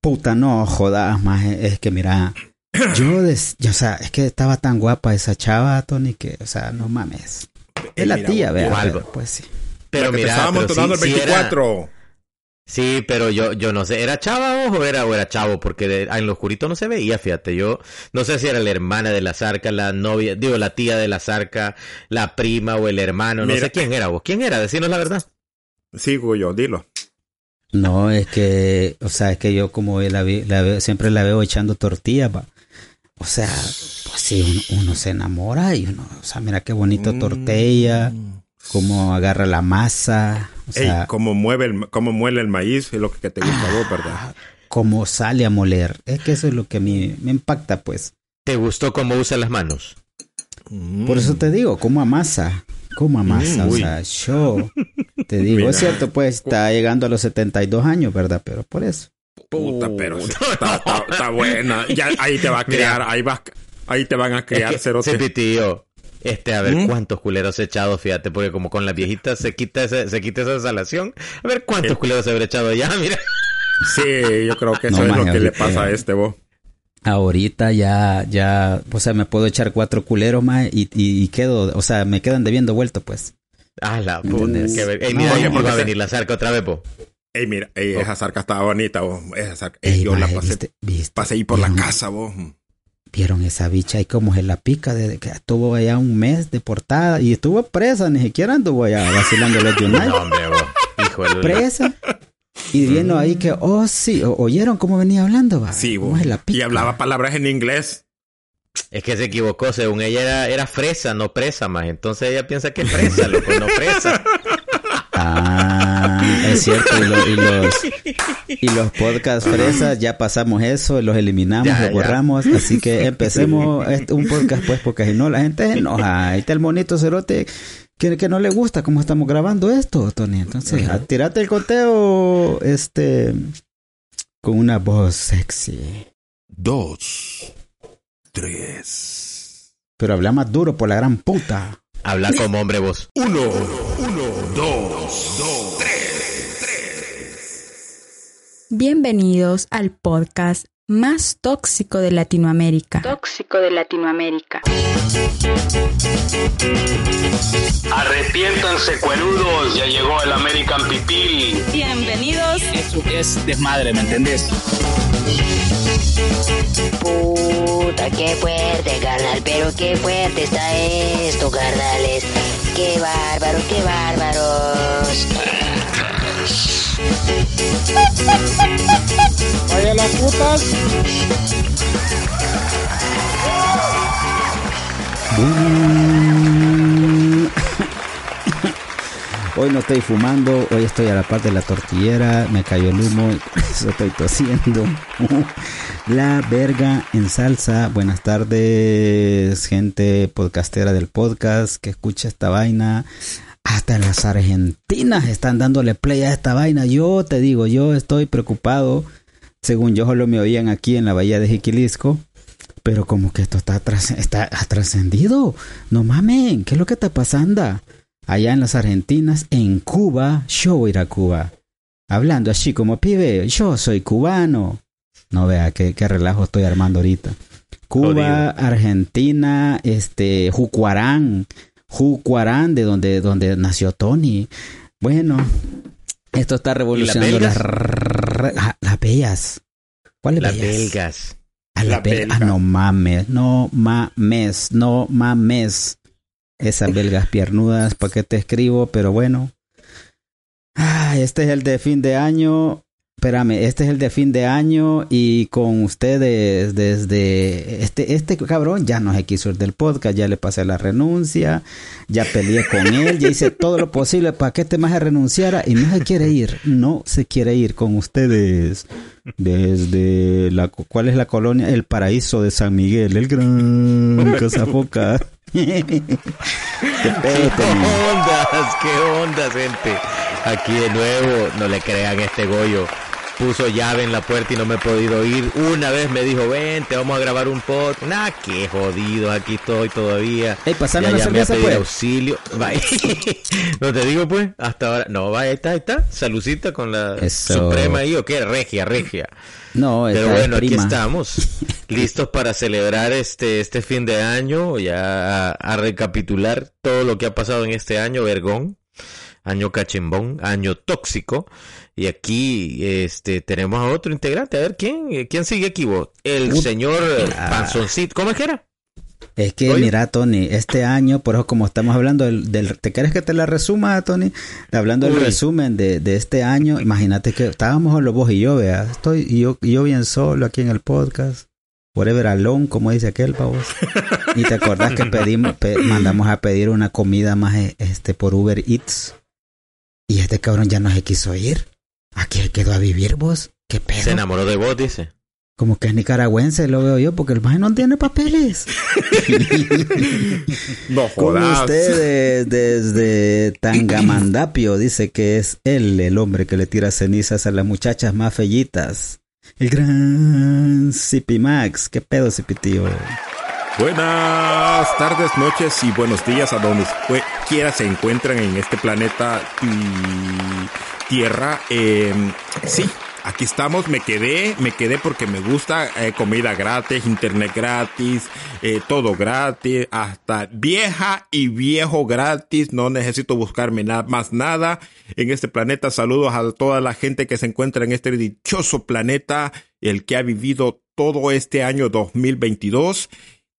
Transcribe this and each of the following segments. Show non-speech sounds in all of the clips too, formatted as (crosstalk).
Puta, no jodas, más. Es que mira, yo, des, o sea, es que estaba tan guapa esa chava, Tony, que, o sea, no mames. Es la tía, vea. Pues sí. Pero mira, estábamos tomando el 24. Sí, pero yo, yo no sé, ¿era chava o era, o era chavo? Porque en lo oscurito no se veía, fíjate, yo no sé si era la hermana de la zarca, la novia, digo, la tía de la zarca, la prima o el hermano, no sé quién era vos. ¿Quién era? Decinos la verdad. Sigo yo, dilo. No, es que, o sea, es que yo como la, la siempre la veo echando tortillas, o sea, pues sí, uno, se enamora y uno, o sea, mira qué bonito mm. tortilla, cómo agarra la masa, o sea, cómo mueve el, cómo muele el maíz, es lo que te gusta a vos, ¿verdad? Ah, cómo sale a moler, es que eso es lo que a mí me impacta, pues. ¿Te gustó cómo usa las manos? Por eso te digo, cómo amasa, cómo amasa, mm, o sea, yo te digo, es cierto, pues está llegando a los 72 años, ¿verdad? Pero por eso. Puta, pero (laughs) está, buena. Ya, ahí te va a crear, ahí vas, ahí te van a crear es que, tío. Este, a ver ¿Mm? cuántos culeros he echado, fíjate, porque como con las viejitas se quita ese, se quita esa salación. A ver cuántos eh. culeros he echado ya, mira. Sí, yo creo que eso es lo que le pasa a este vos. Ahorita ya, ya, o sea, me puedo echar cuatro culeros más y, y, quedo, o sea, me quedan debiendo vuelto, pues. Ah, la puta, que Ey, mira, no, va a venir la zarca otra vez, po. Ey, mira, ey, esa zarca estaba bonita, vos. Esa zarca. Ey, yo la pasé, pasé ahí por la casa, vos. Vieron esa bicha ahí como se la pica desde que estuvo allá un mes deportada y estuvo presa, ni siquiera anduvo allá vacilando los (laughs) United. No, hombre, vos. Hijo de Presa. Y viendo ahí que, oh, sí, ¿oyeron cómo venía hablando? Va? Sí, vos. La pica? Y hablaba palabras en inglés. Es que se equivocó, según ella era, era fresa, no presa más. Entonces ella piensa que es fresa, loco, no presa. (laughs) Ah, es cierto. Y, los, y los podcast fresas, ya pasamos eso, los eliminamos, los borramos. Así que (laughs) empecemos un podcast, pues, porque si no, la gente enoja. Ahí está el monito cerote que, que no le gusta cómo estamos grabando esto, Tony. Entonces, tirate el conteo, este, con una voz sexy. Dos, tres. Pero habla más duro por la gran puta. Habla como hombre vos. Uno, uno, dos, dos, tres, tres. Bienvenidos al podcast más tóxico de Latinoamérica. Tóxico de Latinoamérica. Arrepiéntanse, cueludos, ya llegó el American Pipil. Bienvenidos. Eso es desmadre, ¿me entendés? Puta, qué fuerte, carnal, pero qué fuerte está esto, carnales. Qué bárbaro, qué bárbaros. Vaya las putas. (laughs) Hoy no estoy fumando, hoy estoy a la parte de la tortillera, me cayó el humo, (laughs) estoy tosiendo. (laughs) La verga en salsa. Buenas tardes, gente podcastera del podcast que escucha esta vaina. Hasta las argentinas están dándole play a esta vaina. Yo te digo, yo estoy preocupado. Según yo solo me oían aquí en la bahía de Jiquilisco. Pero como que esto está, está trascendido. No mamen, ¿qué es lo que está pasando? allá en las Argentinas, en Cuba, yo voy a ir a Cuba. Hablando así como pibe, yo soy cubano. No vea qué, relajo estoy armando ahorita. Cuba, Argentina, este, Jucuarán, Jucuarán, de donde, donde nació Tony. Bueno, esto está revolucionando las, las bellas. ¿Cuáles las belgas? A la, Ah, no mames, no mames, no mames. Esas belgas (laughs) piernudas, ¿para qué te escribo? Pero bueno. Ah, este es el de fin de año. Espérame, este es el de fin de año y con ustedes desde este este cabrón ya no se quiso ir del podcast, ya le pasé la renuncia, ya peleé con él, ya hice todo lo posible para que este más renunciara y no se quiere ir, no se quiere ir con ustedes desde la cuál es la colonia, el paraíso de San Miguel, el gran Casapoca. (laughs) ¿Qué, ondas? ¿Qué ondas, gente? Aquí de nuevo, no le crean este Goyo. Puso llave en la puerta y no me he podido ir. Una vez me dijo, ven, te vamos a grabar un podcast. Nah, qué jodido, aquí estoy todavía. Ey, pasame ya una llamé a cerveza, pedir pues. auxilio. (laughs) (laughs) No te digo, pues, hasta ahora. No, vaya, ahí está, ahí está. Salucita con la Eso. suprema ahí, o qué, regia, regia. No, Pero bueno, aquí estamos, (laughs) listos para celebrar este, este fin de año, ya a, a recapitular todo lo que ha pasado en este año, vergón, año cachimbón, año tóxico. Y aquí este tenemos a otro integrante, a ver quién, quién sigue aquí vos. El señor Ah. Panzoncito, ¿cómo es que era? Es que, Oye. mira, Tony, este año, por eso como estamos hablando del... del- ¿Te quieres que te la resuma, Tony? Hablando del Uy. resumen de, de este año, imagínate que estábamos los vos y yo, vea, estoy yo, yo bien solo aquí en el podcast, whatever alone, como dice aquel, pavos. Y te acordás que pedimos, pe- mandamos a pedir una comida más este por Uber Eats. Y este cabrón ya no se quiso ir. Aquí se quedó a vivir vos. ¿Qué pedo? Se enamoró de vos, dice. Como que es nicaragüense, lo veo yo, porque el maje no tiene papeles. (laughs) No Con jodas. ustedes desde Tangamandapio dice que es él el hombre que le tira cenizas a las muchachas más fellitas. El gran Zipi Max. ¿Qué pedo, Zipi tío? Buenas tardes, noches y buenos días a donde quiera se encuentran en este planeta y Tierra. Eh, sí, aquí estamos. Me quedé, me quedé porque me gusta eh, comida gratis, internet gratis, eh, todo gratis, hasta vieja y viejo gratis. No necesito buscarme nada más nada en este planeta. Saludos a toda la gente que se encuentra en este dichoso planeta, el que ha vivido todo este año 2022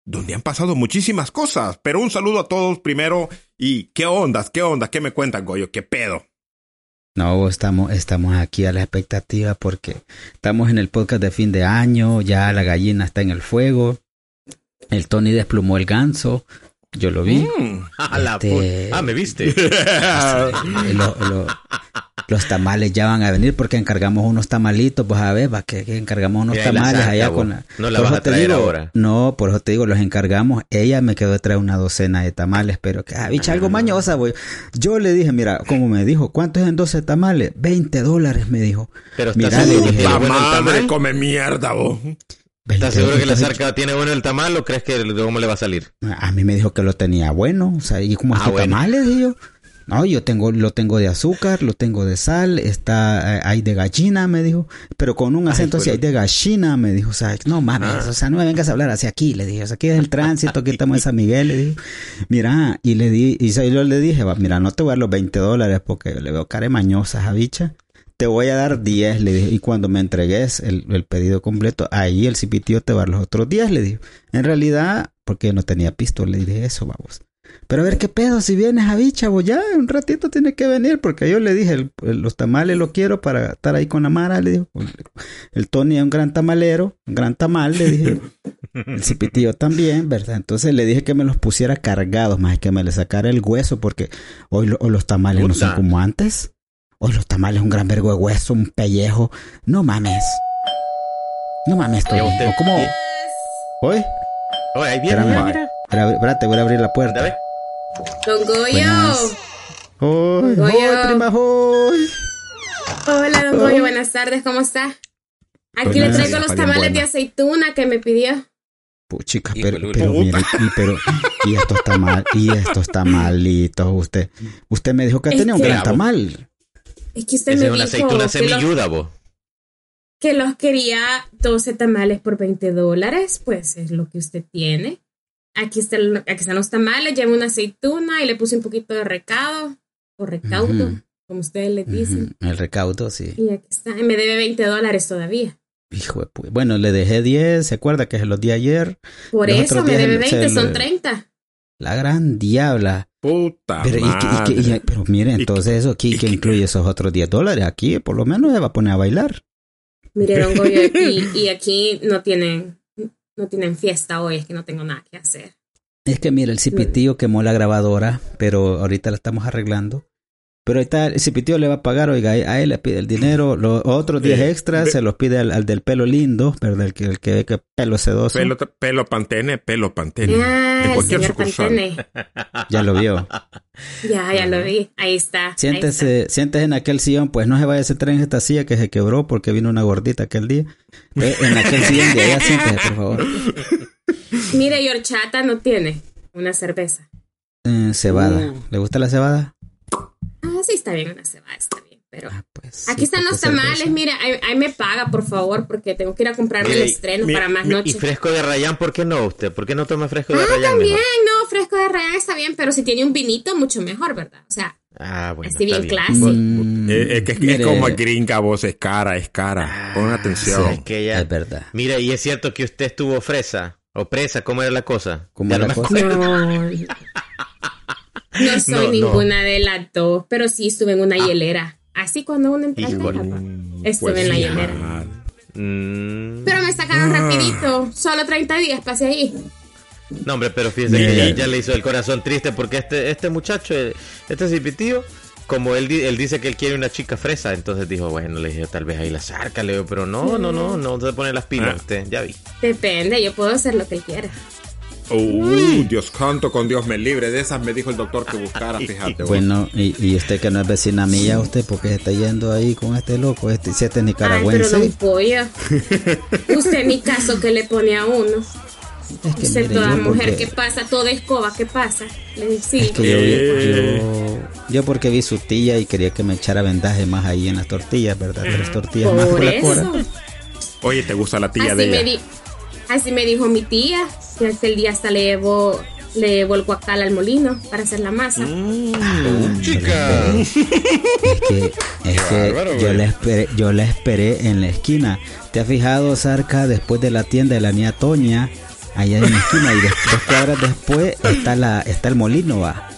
donde han pasado muchísimas cosas. Pero un saludo a todos primero. ¿Y qué ondas? ¿Qué ondas? ¿Qué me cuentan, Goyo? ¿Qué pedo? No, estamos, estamos aquí a la expectativa porque estamos en el podcast de fin de año, ya la gallina está en el fuego, el Tony desplumó el ganso, yo lo vi. Mm. (laughs) A Este- Ah, me viste. (laughs) Lo- lo- los tamales ya van a venir porque encargamos unos tamalitos, pues a ver, va que, que encargamos unos tamales allá vos. con la... No la Por vas eso a te traer digo, ahora. No, por eso te digo, los encargamos. Ella me quedó de traer una docena de tamales, pero que, ah, bicha, algo mañosa, güey. Yo le dije, mira, como me dijo, ¿cuánto es en 12 tamales? 20 dólares, me dijo. Pero Mira, ¿estás le seguro dije, es bueno el madre tamal? come mierda, vos. 20 ¿Estás seguro que la zarca tiene bueno el tamal o crees que cómo le va a salir? A mí me dijo que lo tenía bueno, o sea, y como Ah, estos bueno. tamales, dije yo. No, yo tengo, lo tengo de azúcar, lo tengo de sal, está, eh, hay de gallina, me dijo, pero con un acento así, hay de gallina, me dijo, o sea, no mames, o sea, no me vengas a hablar hacia aquí, le dije, o sea, aquí es el tránsito, aquí estamos en San Miguel, le dije, mira, y le di, y yo le dije, va, mira, no te voy a dar los 20 dólares porque le veo cara mañosa a bicha, te voy a dar 10, le dije, y cuando me entregues el, el pedido completo, ahí el cipitío te va a dar los otros 10, le dije, en realidad, porque no tenía pistola, le dije eso, vamos. Pero a ver qué pedo, si vienes a bicha, vos ya un ratito tiene que venir, porque yo le dije, el- el- los tamales los quiero para estar ahí con la Mara, le digo. El Tony es un gran tamalero, un gran tamal, le dije. (laughs) El cipitío también, ¿verdad? Entonces le dije que me los pusiera cargados, más que me le sacara el hueso, porque hoy, lo- hoy los tamales no son como antes. Hoy los tamales un gran vergo de hueso, un pellejo. No mames. No mames, Tony. Ya usted- ¿O ¿Cómo? ¿Hoy? Oye, ahí viene, Espérate, voy a abrir la puerta. Anda, ve. Don Goyo. ¡Hoy! Goyo. ¡Hoy, prima! ¡Hoy! Hola, don Goyo. Buenas tardes. ¿Cómo está? Aquí le traigo los Está tamales de aceituna que me pidió. Puchica, pero, pero mire, y, pero, y estos tamal, y estos tamalitos, usted, usted me dijo que Es tenía un gran tamal. Es que usted me es una dijo aceituna semilluda, vos. que los quería 12 tamales por 20 dólares. Pues es lo que usted tiene. Aquí, está el- aquí están los tamales. Llevo una aceituna y le puse un poquito de recado o recaudo, como ustedes le dicen. El recaudo, sí. Y aquí está. Y me debe 20 dólares todavía. Hijo de pu- Bueno, le dejé 10, ¿se acuerda que se los di ayer? Por Los eso me debe el- 20, se son le- 30. La gran diabla. Puta Pero, y, y madre. y- pero mire, entonces eso aquí que incluye esos otros 10 dólares. Aquí por lo menos se va a poner a bailar. Mire, don (laughs) Goyo, y aquí no tienen, no tienen fiesta hoy, es que no tengo nada que hacer. Es que mira, el cipitío quemó la grabadora, pero ahorita la estamos arreglando. Pero ahorita el Cipitio le va a pagar, oiga, a él le pide el dinero, los otros 10 Eh, extras ve- se los pide al, al del pelo lindo, ¿verdad? El que, el que, que pelo sedoso. Pelo, pelo pantene, pelo pantene. Ah, de cualquier sucursal. Pantene. (laughs) Ya lo vio. Ya, ya lo vi. Ahí está. ahí Siéntese, siéntese en aquel sillón, pues no se vaya a sentar en esta silla que se quebró porque vino una gordita aquel día. Eh, en aquel sillón de allá, (laughs) siéntese, por favor. está. Mire, y horchata no tiene una cerveza. Eh, cebada. ¿Le gusta la cebada? Ah, sí, está bien, una cebada, está bien. Pero Ah, pues. aquí sí, están los tamales. cerveza. Mire, ahí, ahí me paga, por favor, porque tengo que ir a comprarme el Mire, estreno mi- para más mi- Y noches. fresco de Rayán, ¿por qué no usted? ¿Por qué no toma fresco de Ah, Rayán también, mejor? no, fresco de rayán está bien, pero si tiene un vinito, mucho mejor, ¿verdad? O sea, Ah, bueno. Así bien clásico. Mm, Eh, es que es, mire, como gringa, vos, es cara, es cara. Pon atención. Es que ya- Es verdad. Mira, y es cierto que usted estuvo fresa. O presa, ¿cómo era la cosa? ¿Cómo era la cosa? no. (laughs) No soy No, no. ninguna de las dos, pero sí estuve en una hielera. Así cuando uno. Teja, pa. Estuve Pues en la hielera. ah, Mm, Pero me sacaron rapidito, solo 30 días pasé ahí. No, hombre, pero fíjese Mira. que ya, ya le hizo el corazón triste porque este, este muchacho, este cipitío, como él, di- él dice que él quiere una chica fresa, entonces dijo, bueno, le dije, tal vez ahí la saca, le digo, pero no, no, no, no se pone las pilas Ah. usted, ya vi. Depende, yo puedo hacer lo que él quiera. Uh, Dios canto con Dios me libre. De esas me dijo el doctor que buscara, fíjate. Bueno, y, y usted que no es vecina mía, usted, porque se está yendo ahí con este loco, este, si este es Ay, pero nicaragüense. don Pollo, usted ni caso que le pone a uno. es que Usted mire, toda yo mujer porque- que pasa, toda escoba, ¿qué pasa? Le digo, sí. Es que yo, Eh. yo, yo porque vi su tía y quería que me echara vendaje más ahí en las tortillas, ¿verdad? Tres tortillas más Por la cora. Oye, ¿te gusta la tía Así de me, ella? Así me dijo mi tía, que hasta el día hasta le llevó, le llevó el guacal al molino para hacer la masa. chica. Es que, es que yo, la esperé, yo la esperé en la esquina. ¿Te has fijado, Sarca, después de la tienda de la niña Toña, allá en la esquina, y dos cuadras después está la está el molino, va?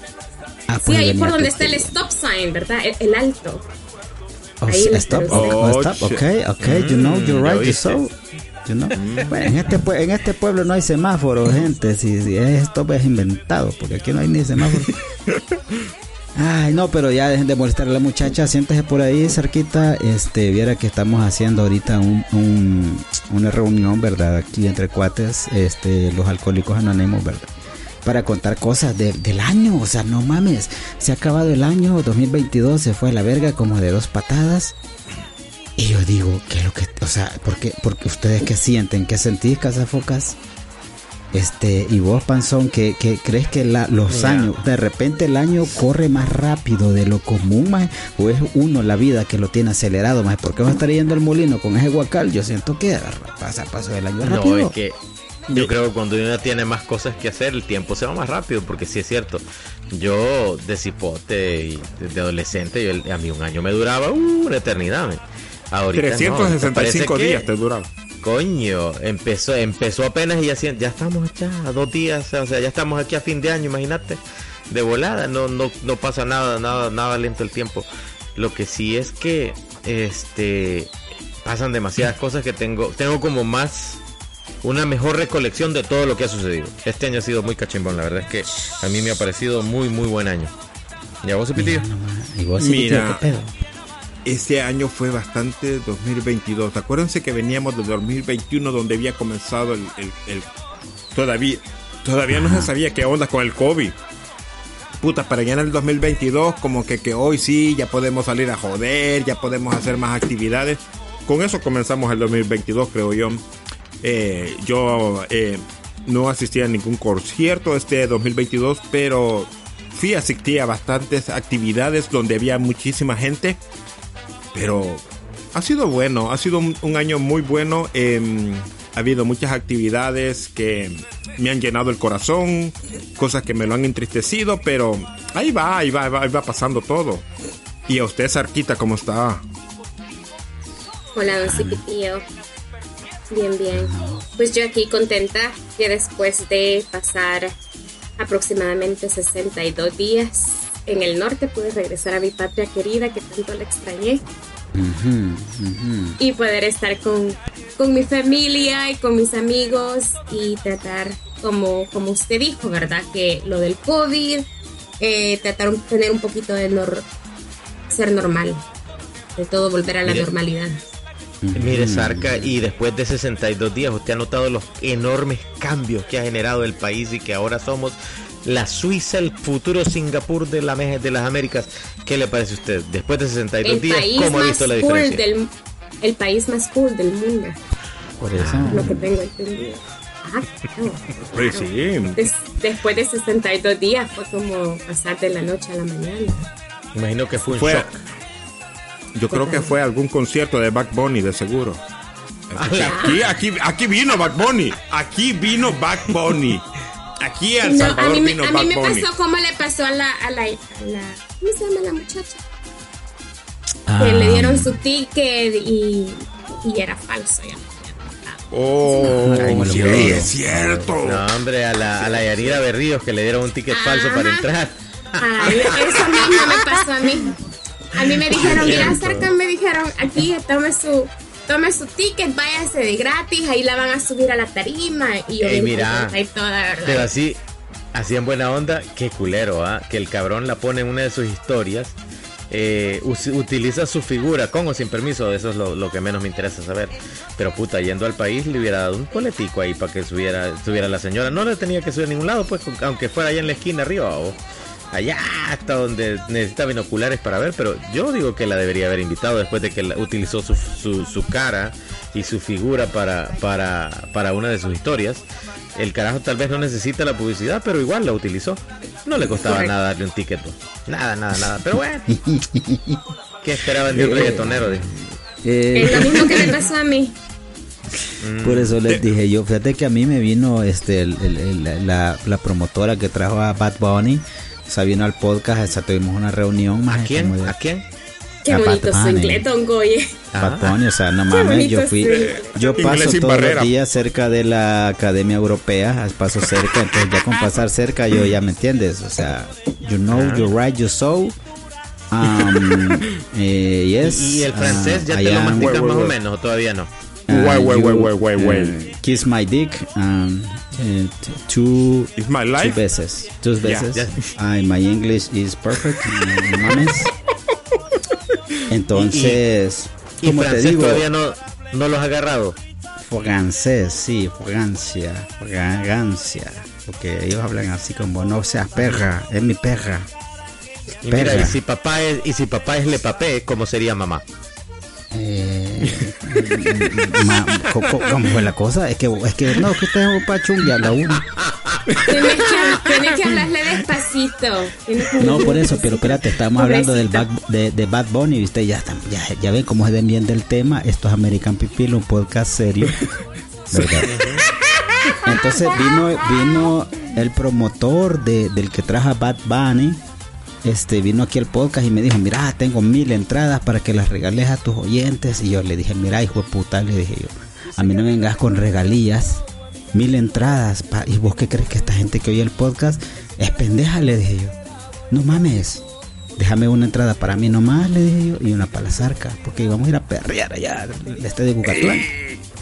Ah, Sí, pues ahí por donde está el stop sign, ¿verdad? El, el alto. Oh, ahí sí, lo stop, oh, oh, stop, Oh, okay, okay, you know, you're Mm, right, you viste. Bueno, en este, en este pueblo no hay semáforos, gente, si, si es stop es inventado, porque aquí no hay ni semáforos. Ay, no, pero ya dejen de molestar a la muchacha, siéntese por ahí cerquita, este, viera que estamos haciendo ahorita un, un- una reunión, ¿verdad? Aquí entre cuates, este, los alcohólicos anónimos, ¿verdad? Para contar cosas de- del año, o sea, no mames, se ha acabado el año 2022, se fue a la verga como de dos patadas. Y yo digo, ¿qué es lo que, o sea, porque, porque ustedes qué sienten, qué sentís, Casafocas? Este, y vos, Panzón, que, que crees que la- los Mira. años, de repente el año corre más rápido de lo común, más, o es uno la vida que lo tiene acelerado, más, ¿por qué vas a estar yendo al molino con ese guacal? Yo siento que pasa paso del año rápido. No, es que yo creo que cuando uno tiene más cosas que hacer, el tiempo se va más rápido, porque sí es cierto. Yo de cipote y de, adolescente, yo, a mí un año me duraba uh, una eternidad. Ahorita no, 365 parece que- días te duraba. Coño, empezó, empezó apenas y ya, ya estamos ya a dos días, o sea, ya estamos aquí a fin de año, imagínate, de volada, no, no, no pasa nada, nada, nada lento el tiempo. Lo que sí es que, este, pasan demasiadas cosas que tengo, tengo como más, una mejor recolección de todo lo que ha sucedido. Este año ha sido muy cachimbón, la verdad es que a mí me ha parecido muy, muy buen año. ¿Y a vos, Pitillo? No, ma, y vos, Mira. Mira. Este año fue bastante 2022. Acuérdense que veníamos de 2021 donde había comenzado el... el- el- todavía todavía no se sabía qué onda con el COVID. Puta, para allá en el 2022 como que, que hoy sí ya podemos salir a joder, ya podemos hacer más actividades. Con eso comenzamos el 2022 creo yo. Eh, yo eh, no asistí a ningún concierto este 2022, pero fui asistí a bastantes actividades donde había muchísima gente. Pero ha sido bueno, ha sido un, año muy bueno. em, ha habido muchas actividades que me han llenado el corazón, cosas que me lo han entristecido, pero ahí va, ahí va, ahí va, pasando todo. Y a usted, Sarquita, ¿cómo está? Hola, don. Bien, bien. Pues yo aquí contenta que después de pasar aproximadamente 62 días en el norte pude regresar a mi patria querida que tanto la extrañé y poder estar con, con mi familia y con mis amigos y tratar como, como usted dijo, ¿verdad? Que lo del COVID, eh, tratar de tener un poquito de, nor- ser normal. De todo volver a la Mire. normalidad. Mire, Sarca, y después de 62 días, ¿usted ha notado los enormes cambios que ha generado el país y que ahora somos la Suiza, el futuro Singapur de, la, de las Américas? ¿Qué le parece a usted? Después de 62 El días, ¿cómo ha visto la cool diferencia? del el país más cool del mundo, Por eso. lo que tengo entendido. Ah, claro. Pues sí. Des- después de 62 días fue como pasar de la noche a la mañana. Imagino que fue un Fue, shock. yo creo que fue algún concierto de Back Bunny, de seguro. Aquí, aquí, aquí vino Back Bunny. Aquí vino Back Bunny. Aquí a El No, a mí, me- vino a mí Back me Bunny. pasó como le pasó a la, a la, a la ¿cómo se llama la muchacha? Ah, Que le dieron su ticket y, y era falso. Ya. Oh, sí, es cierto. No, hombre, a la, a la Yanira Berríos que le dieron un ticket falso para entrar. Ay, eso mismo me pasó a mí. A mí me (laughs) dijeron, mira, cerca me dijeron, aquí tome su, tome su ticket, váyase de gratis, ahí la van a subir a la tarima. Y yo Ey, mira. y toda, ¿verdad? Pero así, así en buena onda, qué culero, ¿ah? Que el cabrón la pone en una de sus historias. eh, utiliza su figura con o sin permiso, eso es lo, lo que menos me interesa saber. Pero puta, yendo al país le hubiera dado un poletico ahí para que subiera, subiera la señora. No le tenía que subir a ningún lado, pues, aunque fuera allá en la esquina arriba o allá hasta donde necesita binoculares para ver. Pero yo digo que la debería haber invitado después de que la- utilizó su, su, su cara y su figura para, para, para una de sus historias. El carajo tal vez no necesita la publicidad, pero igual la utilizó. No le costaba Correcto. nada darle un ticket. pues. Nada, nada, nada. Pero bueno. (laughs) ¿Qué esperaban de un reggaetonero? Dije. Eh, Es lo mismo que me pasó a mí. Por eso les dije yo, fíjate que a mí me vino este el- el- el- la, la promotora que trajo a Bad Bunny, sea, vino al podcast, o sea, tuvimos una reunión más ¿A quién? de- ¿A quién? Qué bonito su inglés, don Goye. Ah. Bunny, o sea, no mames, yo fui, yo paso todos barrera. los días cerca de la Academia Europea, paso cerca, entonces ya con pasar cerca yo ya me entiendes, o sea, you know, Ah. you right, you so, um, (laughs) eh, yes, ¿Y, el francés ya uh, te lo masticas más o menos o todavía no? Uh, Wait, wait, wait, wait, wait, wait. uh, kiss my dick um, uh, t- two, It's my two life. veces. Two Yeah, veces. yeah. Ay, my English is perfect. no mames. (laughs) Entonces, ¿Y como te francés digo, todavía no, no los has agarrado? francés, sí, fragancia, fragancia. Porque ellos hablan así como no seas perra, es mi perra. Y mira, Perra. y si papá es, y si papá es le papé, ¿cómo sería mamá? Eh, ma- co- co- ¿Cómo fue la cosa? Es que, es que no, que usted es un pachón ya la uno. Tienes que, tienes que hablarle despacito. Que No, por eso, pero espérate, estamos hablando del de, de Bad Bunny, ¿viste? Ya, ya, ya ven cómo se den bien del tema. Esto es American People, un podcast serio. ¿verdad? Entonces vino, vino el promotor de, del que trajo a Bad Bunny. Este vino aquí al podcast y me dijo, mira, tengo mil entradas para que las regales a tus oyentes. Y yo le dije, mira, hijo de puta, le dije yo, a mí no me vengas con regalías, mil entradas. pa- ¿Y vos qué crees que esta gente que oye el podcast es pendeja? Le dije yo. No mames. Déjame una entrada para mí nomás, le dije yo, y una para la zarca, porque íbamos a ir a perrear allá, al este de Bucatlán.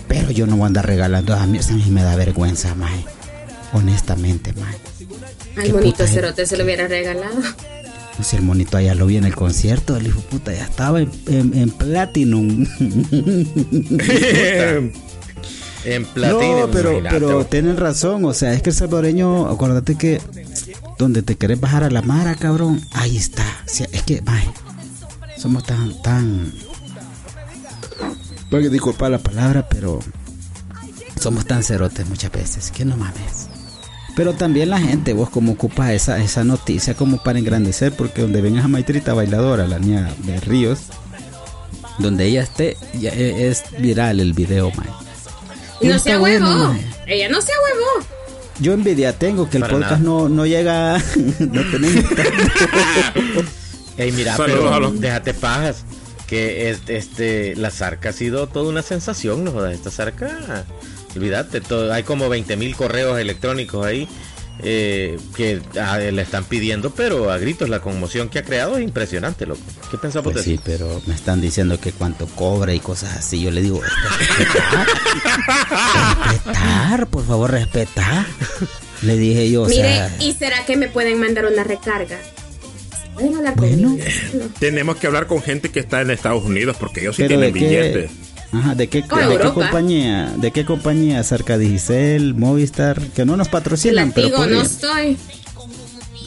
Pero yo no voy a andar regalando, a mí, a mí me da vergüenza, mae. Honestamente, mae. Al puta cerote se lo hubiera regalado. Sé, el monito allá lo vi en el concierto, el hijo puta ya estaba en, en, en Platinum. (laughs) En platino. no, pero, pero tienen razón, o sea, es que el salvadoreño, acuérdate que donde te querés bajar a la mara, cabrón, ahí está. O sea, es que, mae, somos tan, tan... Voy a disculpar la palabra, pero somos tan cerotes muchas veces, que no mames. Pero también la gente, vos como ocupas esa, esa noticia como para engrandecer, porque donde ven a Maitrita bailadora, la niña de Ríos, donde ella esté, ya e- es viral el video, mae. Y no Está se bueno, huevó. mae. Ella no se huevó. Yo envidia tengo que el Para podcast no, no llega, (laughs) no tenemos (laughs) Ey, mira, Saludos pero déjate pajas. Que es- este, la zarca ha sido toda una sensación, ¿no? Esta zarca, olvídate, todo, hay como 20 mil correos electrónicos ahí eh, que ah, le están pidiendo, pero a gritos la conmoción que ha creado es impresionante, loco. ¿Qué pensás vos Pues de sí, eso? pero me están diciendo que cuánto cobra y cosas así. Yo le digo, respetar, (laughs) respetar, por favor, respetar. Le dije yo, o Mire, sea, ¿y será que me pueden mandar una recarga? Pueden hablar Bueno. conmigo. (laughs) Tenemos que hablar con gente que está en Estados Unidos porque ellos sí tienen qué, billetes. Ajá, ¿de qué, de qué compañía? ¿De qué compañía? Cerca Digicel, Movistar, que no nos patrocinan, pero no estoy.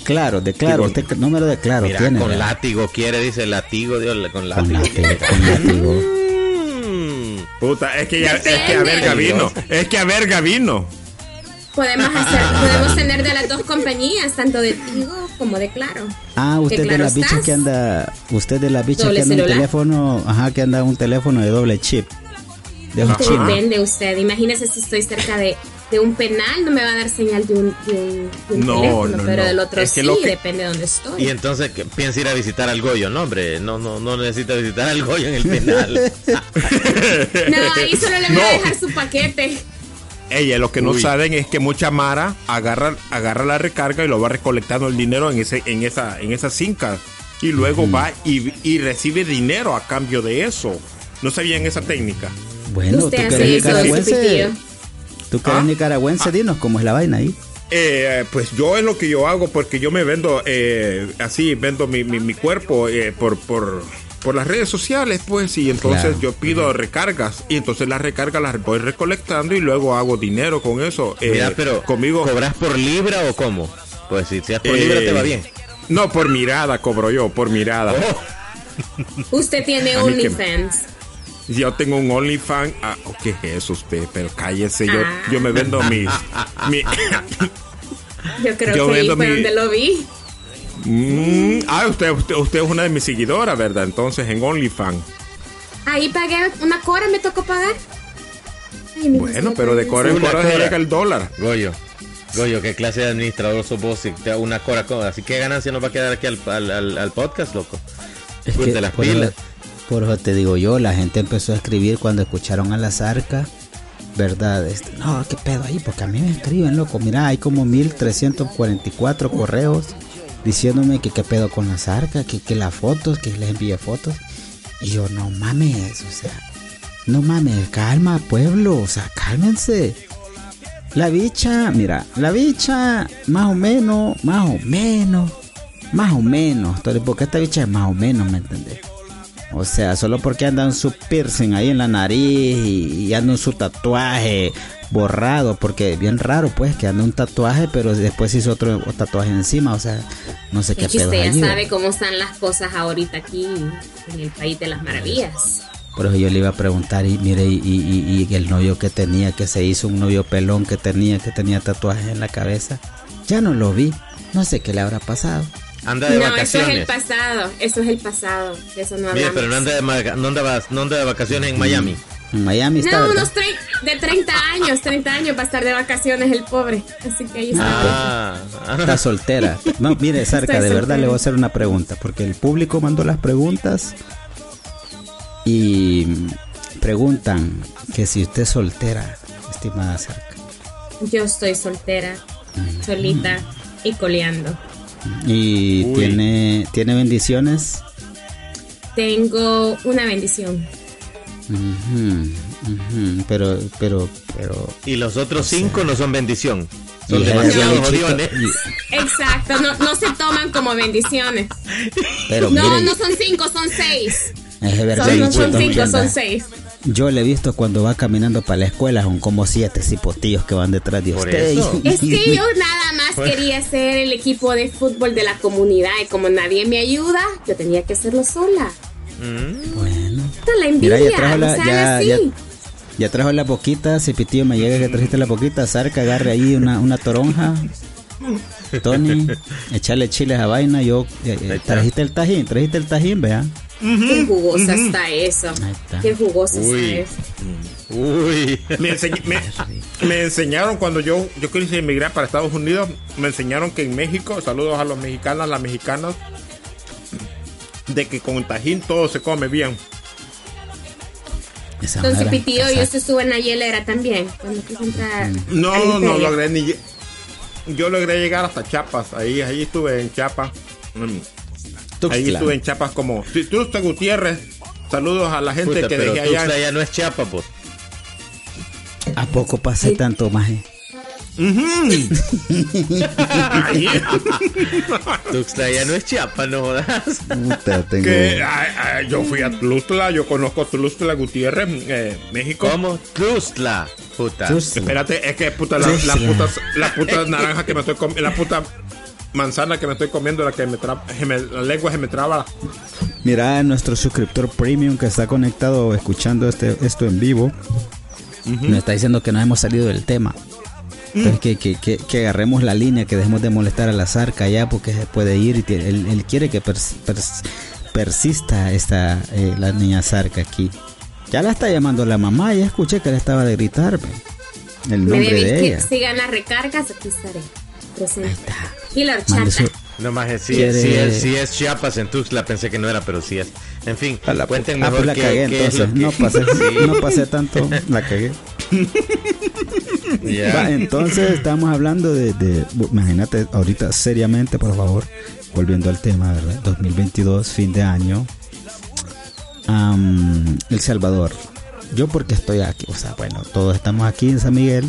Claro, de claro, Digo, usted número de claro Mira, tiene. con ¿verdad? látigo quiere, dice látigo, Dios, con Con látigo. látigo, con látigo. (laughs) Mm. Puta, es que ya, es que a Depende. verga vino. Es que a verga vino. Podemos (laughs) hacer, podemos tener de las dos compañías, tanto de Tigo como de Claro. Ah, usted Que de claro bichas estás. que anda, usted de las bichas Doble que anda un celular. teléfono, ajá, que anda un teléfono de doble chip. De un. Depende usted. Imagínese si estoy cerca de, de un penal, no me va a dar señal de un, de un, de un No, teléfono, no, pero no. del otro Es que sí, que- depende de dónde estoy. Y entonces piensa ir a visitar al Goyo, no hombre, no, no, no necesita visitar al Goyo en el penal. (laughs) No, ahí solo le voy a (laughs) dejar su paquete. Ella, lo que no Uy. saben es que mucha Mara agarra, agarra la recarga y lo va recolectando el dinero en ese, en esa, en esa cinca. Y luego va y, y recibe dinero a cambio de eso. ¿No sabían esa técnica? Bueno, tú que eres nicaragüense, tú que eres ¿Ah? nicaragüense, dinos cómo es la vaina ahí. Eh, pues yo es lo que yo hago porque yo me vendo eh, así, vendo mi, mi, mi cuerpo eh, por, por, por las redes sociales, pues, y entonces Claro. yo pido recargas y entonces las recargas las voy recolectando y luego hago dinero con eso. Eh, Mira, pero conmigo ¿cobras por libra o cómo? Pues si seas por Eh, libra te va bien. No, por mirada cobro yo, por mirada. Oh, (laughs) Usted tiene OnlyFans. Yo tengo un OnlyFans. Ah, ¿Qué es eso usted? Pero cállese, yo, Ah. yo me vendo mis... mi- Yo (laughs) creo Yo que ahí fue mi- donde lo vi. Mm, ah, usted, usted, usted es una de mis seguidoras, ¿verdad? Entonces en OnlyFans. Ahí pagué una cora, me tocó pagar. Ay, Bueno, pero de cora en Una cora se llega el dólar. Goyo, Goyo, ¿qué clase de administrador sos vos? Si te da una cora. Así que ganancia nos va a quedar aquí al, al, al- al podcast, loco. Es Pues de las por, pilas. eso, por eso te digo yo, la gente empezó a escribir cuando escucharon a la zarca, ¿verdad? Este, no, qué pedo ahí, porque a mí me escriben, loco. Mira, hay como 1344 correos diciéndome que qué pedo con la zarca, que, que las fotos, que les envíe fotos. Y yo, no mames, o sea, no mames, calma, pueblo, o sea, cálmense. La bicha, mira, la bicha, más o menos, más o menos, más o menos, porque esta bicha es más o menos, ¿me entendés? O sea, solo porque anda en su piercing ahí en la nariz y, y anda en su tatuaje borrado, porque bien raro pues que anda un tatuaje, pero después hizo otro tatuaje encima, o sea, no sé qué Es que pedo usted ya sabe cómo están las cosas ahorita aquí en el país de las maravillas. Por eso yo le iba a preguntar, y mire, y, y- y el novio que tenía, que se hizo un novio pelón que tenía, que tenía tatuajes en la cabeza, ya no lo vi, no sé qué le habrá pasado. Anda de No, eso es el vacaciones. pasado. Eso es el pasado. Eso no hablamos. Mira, pero no anda, de, no, anda, va- no anda de vacaciones en Miami. En Miami está, No, ¿verdad? unos de 30 años, 30 años va a estar de vacaciones el pobre. Así que ahí está. Ah, Está soltera. No, mire, Sarca, Estoy de verdad le voy a hacer una pregunta, porque el público mandó las preguntas y preguntan que si usted es soltera, estimada Sarca. Yo estoy soltera, solita y coleando. Y Uy. tiene, tiene bendiciones. Tengo una bendición. Pero, pero, pero. y los otros cinco no son bendición. Son dicho- jodiones. Exacto, no, no se toman como bendiciones. Pero No, mire, no son cinco, son seis. es verdad, Son, no son cinco, son seis. Yo le he visto cuando va caminando para la escuela, son como siete cipotillos que van detrás de Por usted. eso. (laughs) Es que yo nada más quería ser el equipo de fútbol de la comunidad y como nadie me ayuda, yo tenía que hacerlo sola. Mm, Bueno. Es la envidia, Mira, ya trajo la, no ya, así. ya, ya trajo la boquita, Cipitío, me llega que trajiste la boquita, Zarca, agarre ahí una, una toronja. (laughs) Tony, echarle chiles a vaina, yo, eh, eh, trajiste el tajín, trajiste el tajín, vea. Qué jugosa está eso. Está. Qué jugosa Uy. está eso. Uy. Me, enseñ- me- me enseñaron cuando yo, yo quise emigrar para Estados Unidos, me enseñaron que en México, saludos a los mexicanos, las mexicanas, de que con tajín todo se come bien. Esa Entonces, vara, Pitío, esa- yo estuve en la hielera también. Cuando quise entrar. No, no logré ni yo logré llegar hasta Chiapas, ahí, ahí estuve en Chiapas. Mm, Ahí Tuxtla. estuve en Chiapas como Si tú usted Gutiérrez. Saludos a la gente Puta, que pero dejé Tuxtla allá. ya no es Chiapa, pues. ¿A poco pasé tanto, maje? (laughs) Tuxtla ya no es Chiapas, no jodas. Puta, tengo... Que, ay, ay, yo fui a Tluchtla, yo conozco Tluchtla Gutiérrez, eh, México. ¿Cómo? Tuxtla. Puta. Espérate, es que puta, la, la puta, la puta naranja que me estoy comiendo, la puta manzana que me estoy comiendo, la que me traba, la lengua se me traba. Mira, nuestro suscriptor premium que está conectado escuchando este, esto en vivo, nos está diciendo que nos hemos salido del tema. Entonces, que, que, que, que agarremos la línea, que dejemos de molestar a la zarca ya, porque se puede ir. Y tiene- él, él quiere que pers- pers- persista esta, eh, la niña zarca aquí. Ya la está llamando la mamá, ya escuché que le estaba de gritar ve, el Me nombre debéis de que ella. sigan las recargas, aquí estaré. Presente. Ahí está. Y la horchata. su- No más, sí, Quiere- sí, es, sí es Chiapas en Tuxtla, pensé que no era, pero sí es. En fin, la cuenten ah, mejor pues la qué- cagué qué es entonces. No que- pasé, (laughs) Sí, no pasé tanto, la cagué. (laughs) entonces estamos hablando de, imagínate ahorita seriamente, por favor, volviendo al tema, ¿verdad? 2022, fin de año. Am, El Salvador. Yo porque estoy aquí, o sea, bueno, todos estamos aquí en San Miguel,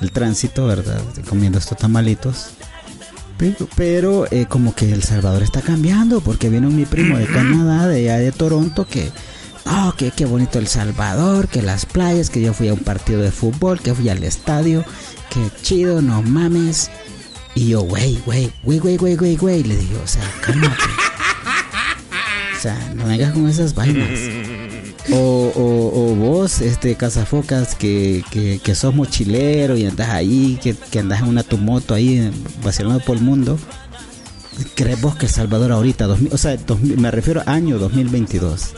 el tránsito, ¿verdad? Comiendo estos tamalitos. Pero, pero, eh, como que El Salvador está cambiando porque vino mi primo de Canadá, de allá de Toronto, que, oh, que qué bonito El Salvador, que las playas, que yo fui a un partido de fútbol, que fui al estadio, que chido, no mames. Y yo, güey, güey, güey, güey, güey, güey, güey, le dije, o sea, cálmate. O sea, no vengas con esas vainas. (laughs) O, o, o vos, este, cazafocas, que, que, que sos mochilero y andas ahí, que, que andas en una tu moto ahí, vacilando por el mundo. ¿Crees vos que El Salvador ahorita, 2000, o sea, 2000 me refiero a año 2022?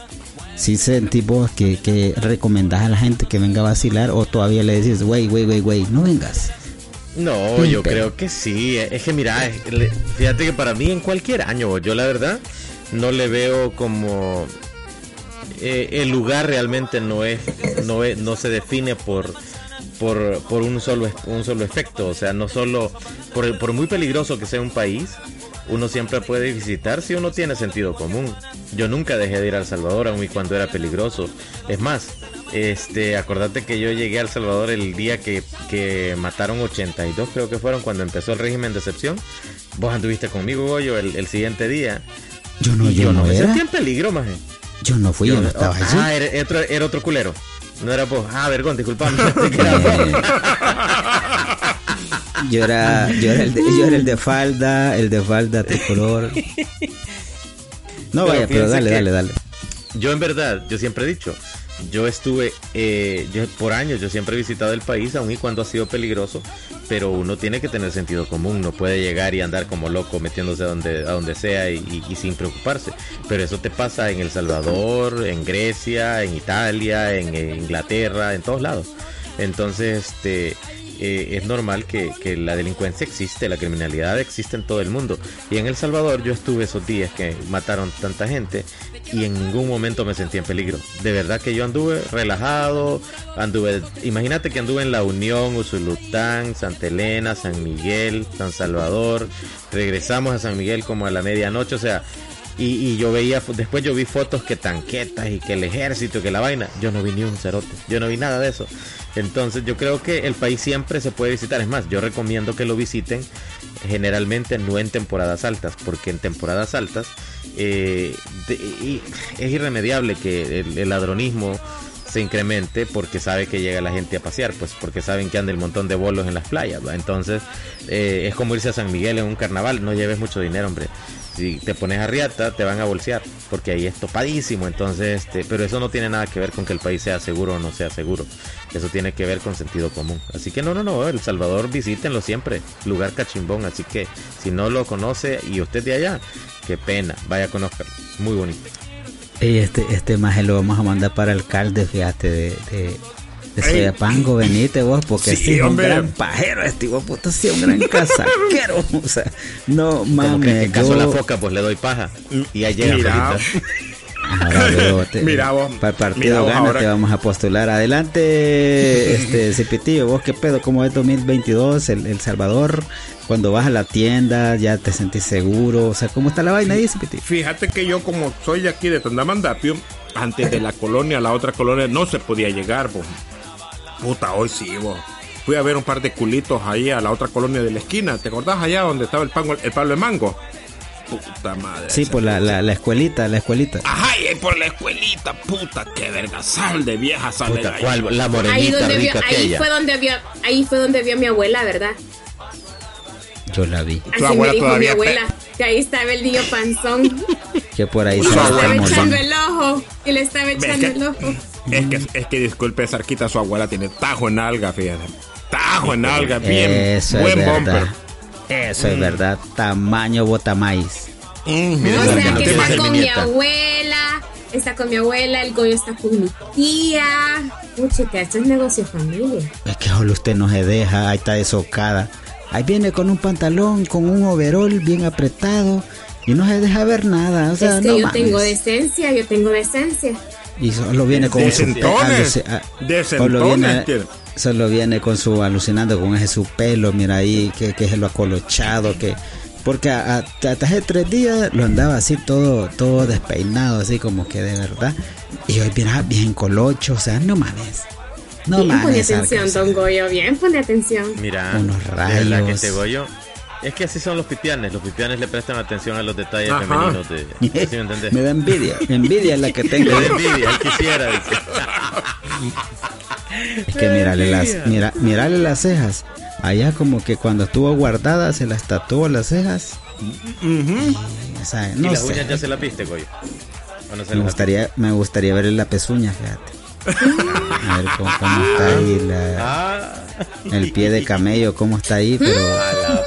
Si sentís vos que, que recomendás a la gente que venga a vacilar o todavía le decís, güey, güey, güey, güey, no vengas. No, yo creo que sí. Es que mira, es- fíjate que para mí en cualquier año, yo la verdad no le veo como eh, el lugar realmente no es, no es, no se define por por, por un solo un solo efecto, o sea, no solo por, por muy peligroso que sea un país, uno siempre puede visitar si uno tiene sentido común. Yo nunca dejé de ir a El Salvador, aun y cuando era peligroso. Es más, este, acordate que yo llegué a El Salvador el día que, que mataron 82, creo que fueron, cuando empezó el régimen de excepción. Vos anduviste conmigo, Goyo, el, el siguiente día. Yo no, y yo, no, era. en peligro, maje. Yo no fui, yo, no estaba allí. Ah, era, era otro, era otro culero. No era vos. Ah, vergón, disculpame. (laughs) (laughs) Yo era, yo era el de, yo era el de falda, el de falda tricolor. No Pero vaya, pero dale, dale, dale. Yo en verdad, yo siempre he dicho, yo estuve, eh, yo por años, yo siempre he visitado el país, aun y cuando ha sido peligroso, pero uno tiene que tener sentido común, no puede llegar y andar como loco metiéndose a donde, a donde sea y, y- y sin preocuparse. Pero eso te pasa en El Salvador, en Grecia, en Italia, en, eh, Inglaterra, en todos lados. Entonces, este, eh, es normal que, que la delincuencia existe, la criminalidad existe en todo el mundo. Y en El Salvador yo estuve esos días que mataron tanta gente y en ningún momento me sentí en peligro. De verdad que yo anduve relajado, anduve, imagínate que anduve en La Unión, Usulután, Santa Elena, San Miguel, San Salvador, regresamos a San Miguel como a la medianoche, o sea, y, y yo veía, después yo vi fotos que tanquetas y que el ejército, que la vaina, yo no vi ni un cerote, yo no vi nada de eso. Entonces yo creo que el país siempre se puede visitar, es más, yo recomiendo que lo visiten generalmente no en temporadas altas, porque en temporadas altas eh, es irremediable que el, ladronismo se incremente porque sabe que llega la gente a pasear, pues porque saben que anda el montón de bolos en las playas, entonces eh, es como irse a San Miguel en un carnaval, no lleves mucho dinero, hombre. Si te pones a riata, te van a bolsear, porque ahí es topadísimo, entonces, este, pero eso no tiene nada que ver con que el país sea seguro o no sea seguro. Eso tiene que ver con sentido común. Así que no, no, no, El Salvador visítenlo siempre, lugar cachimbón, así que si no lo conoce y usted de allá, qué pena, vaya a conocerlo, muy bonito. Este, este lo vamos a mandar para alcalde, fíjate, de, de, de Soyapango, venite vos, porque Sí, sí, es un gran pajero, este de puta, sí, un gran casaquero. (laughs) O sea, no Como que mames, en caso yo- la foca, pues le doy paja y ahí llega Mira. Ahora te- Mira vos, para el partido vos gana ahora. te vamos a postular. Adelante, este (laughs) Cipitillo, vos qué pedo, cómo es 2022, el, el Salvador, cuando vas a la tienda, ya te sentís seguro, o sea, ¿cómo está la vaina ahí, Cipitillo? Fíjate que yo como soy de aquí de Tandamandapio, antes de la colonia a la otra colonia no se podía llegar, vos. Puta, hoy sí, vos. fui a ver un par de culitos ahí a la otra colonia de la esquina. ¿Te acordás allá donde estaba el, pango, el palo de mango? Puta madre. Sí, por la, la, la escuelita, la escuelita. Ajá, y ahí por la escuelita, puta, qué verga, sal de vieja, sal de Puta, ahí. ¿cuál? La Ahí, morenita vio, ahí fue donde vio, ahí fue donde vio mi abuela, ¿verdad? Yo la vi. Así me abuela dijo mi todavía abuela, que ahí estaba el niño panzón. (laughs) Que por ahí Le se estaba echando el ojo. Y le estaba echando el ojo. Es que, es que disculpe, Sarquita, su abuela tiene tajo en alga, fíjate. Tajo en alga, bien. Eso buen es verdad. bumper. Eso es verdad. Tamaño botamais. Mm, O sea que está con mi abuela, está con mi abuela, el Goyo está con mi tía. Puchica, esto es negocio familia. Es que solo usted no se deja. Ahí está desocada. Ahí viene con un pantalón, con un overol bien apretado. Y no se deja ver nada. O sea, es que no yo mames. tengo decencia, yo tengo decencia. Y solo viene con su Decentones solo viene, solo viene con su alucinando con ese su pelo, mira ahí, que, que es lo acolochado, que porque hasta hace tres días lo andaba así todo, todo despeinado, así como que de verdad. Y hoy viene bien colocho, o sea, no mames. No bien pone mames. atención, don Goyo, bien pone atención. Mira, Unos de verdad que rayos. este Goyo. Es que así son los pipianes. Los pipianes le prestan atención a los detalles Ajá. femeninos. De, ¿Sí me entendés? Me da envidia, envidia es la que tengo. Me da envidia, él quisiera. dice. Es que mirale las, mira, mirale las cejas. Allá como que cuando estuvo guardada se las tatuó las cejas. Y, o sea, ¿Y no las sé. uñas ya se las viste, Goyo? ¿O no Me gustaría, me gustaría verle la pezuña, fíjate. A ver cómo, cómo está ahí la- Ah, el pie de camello, cómo está ahí, pero (laughs) a la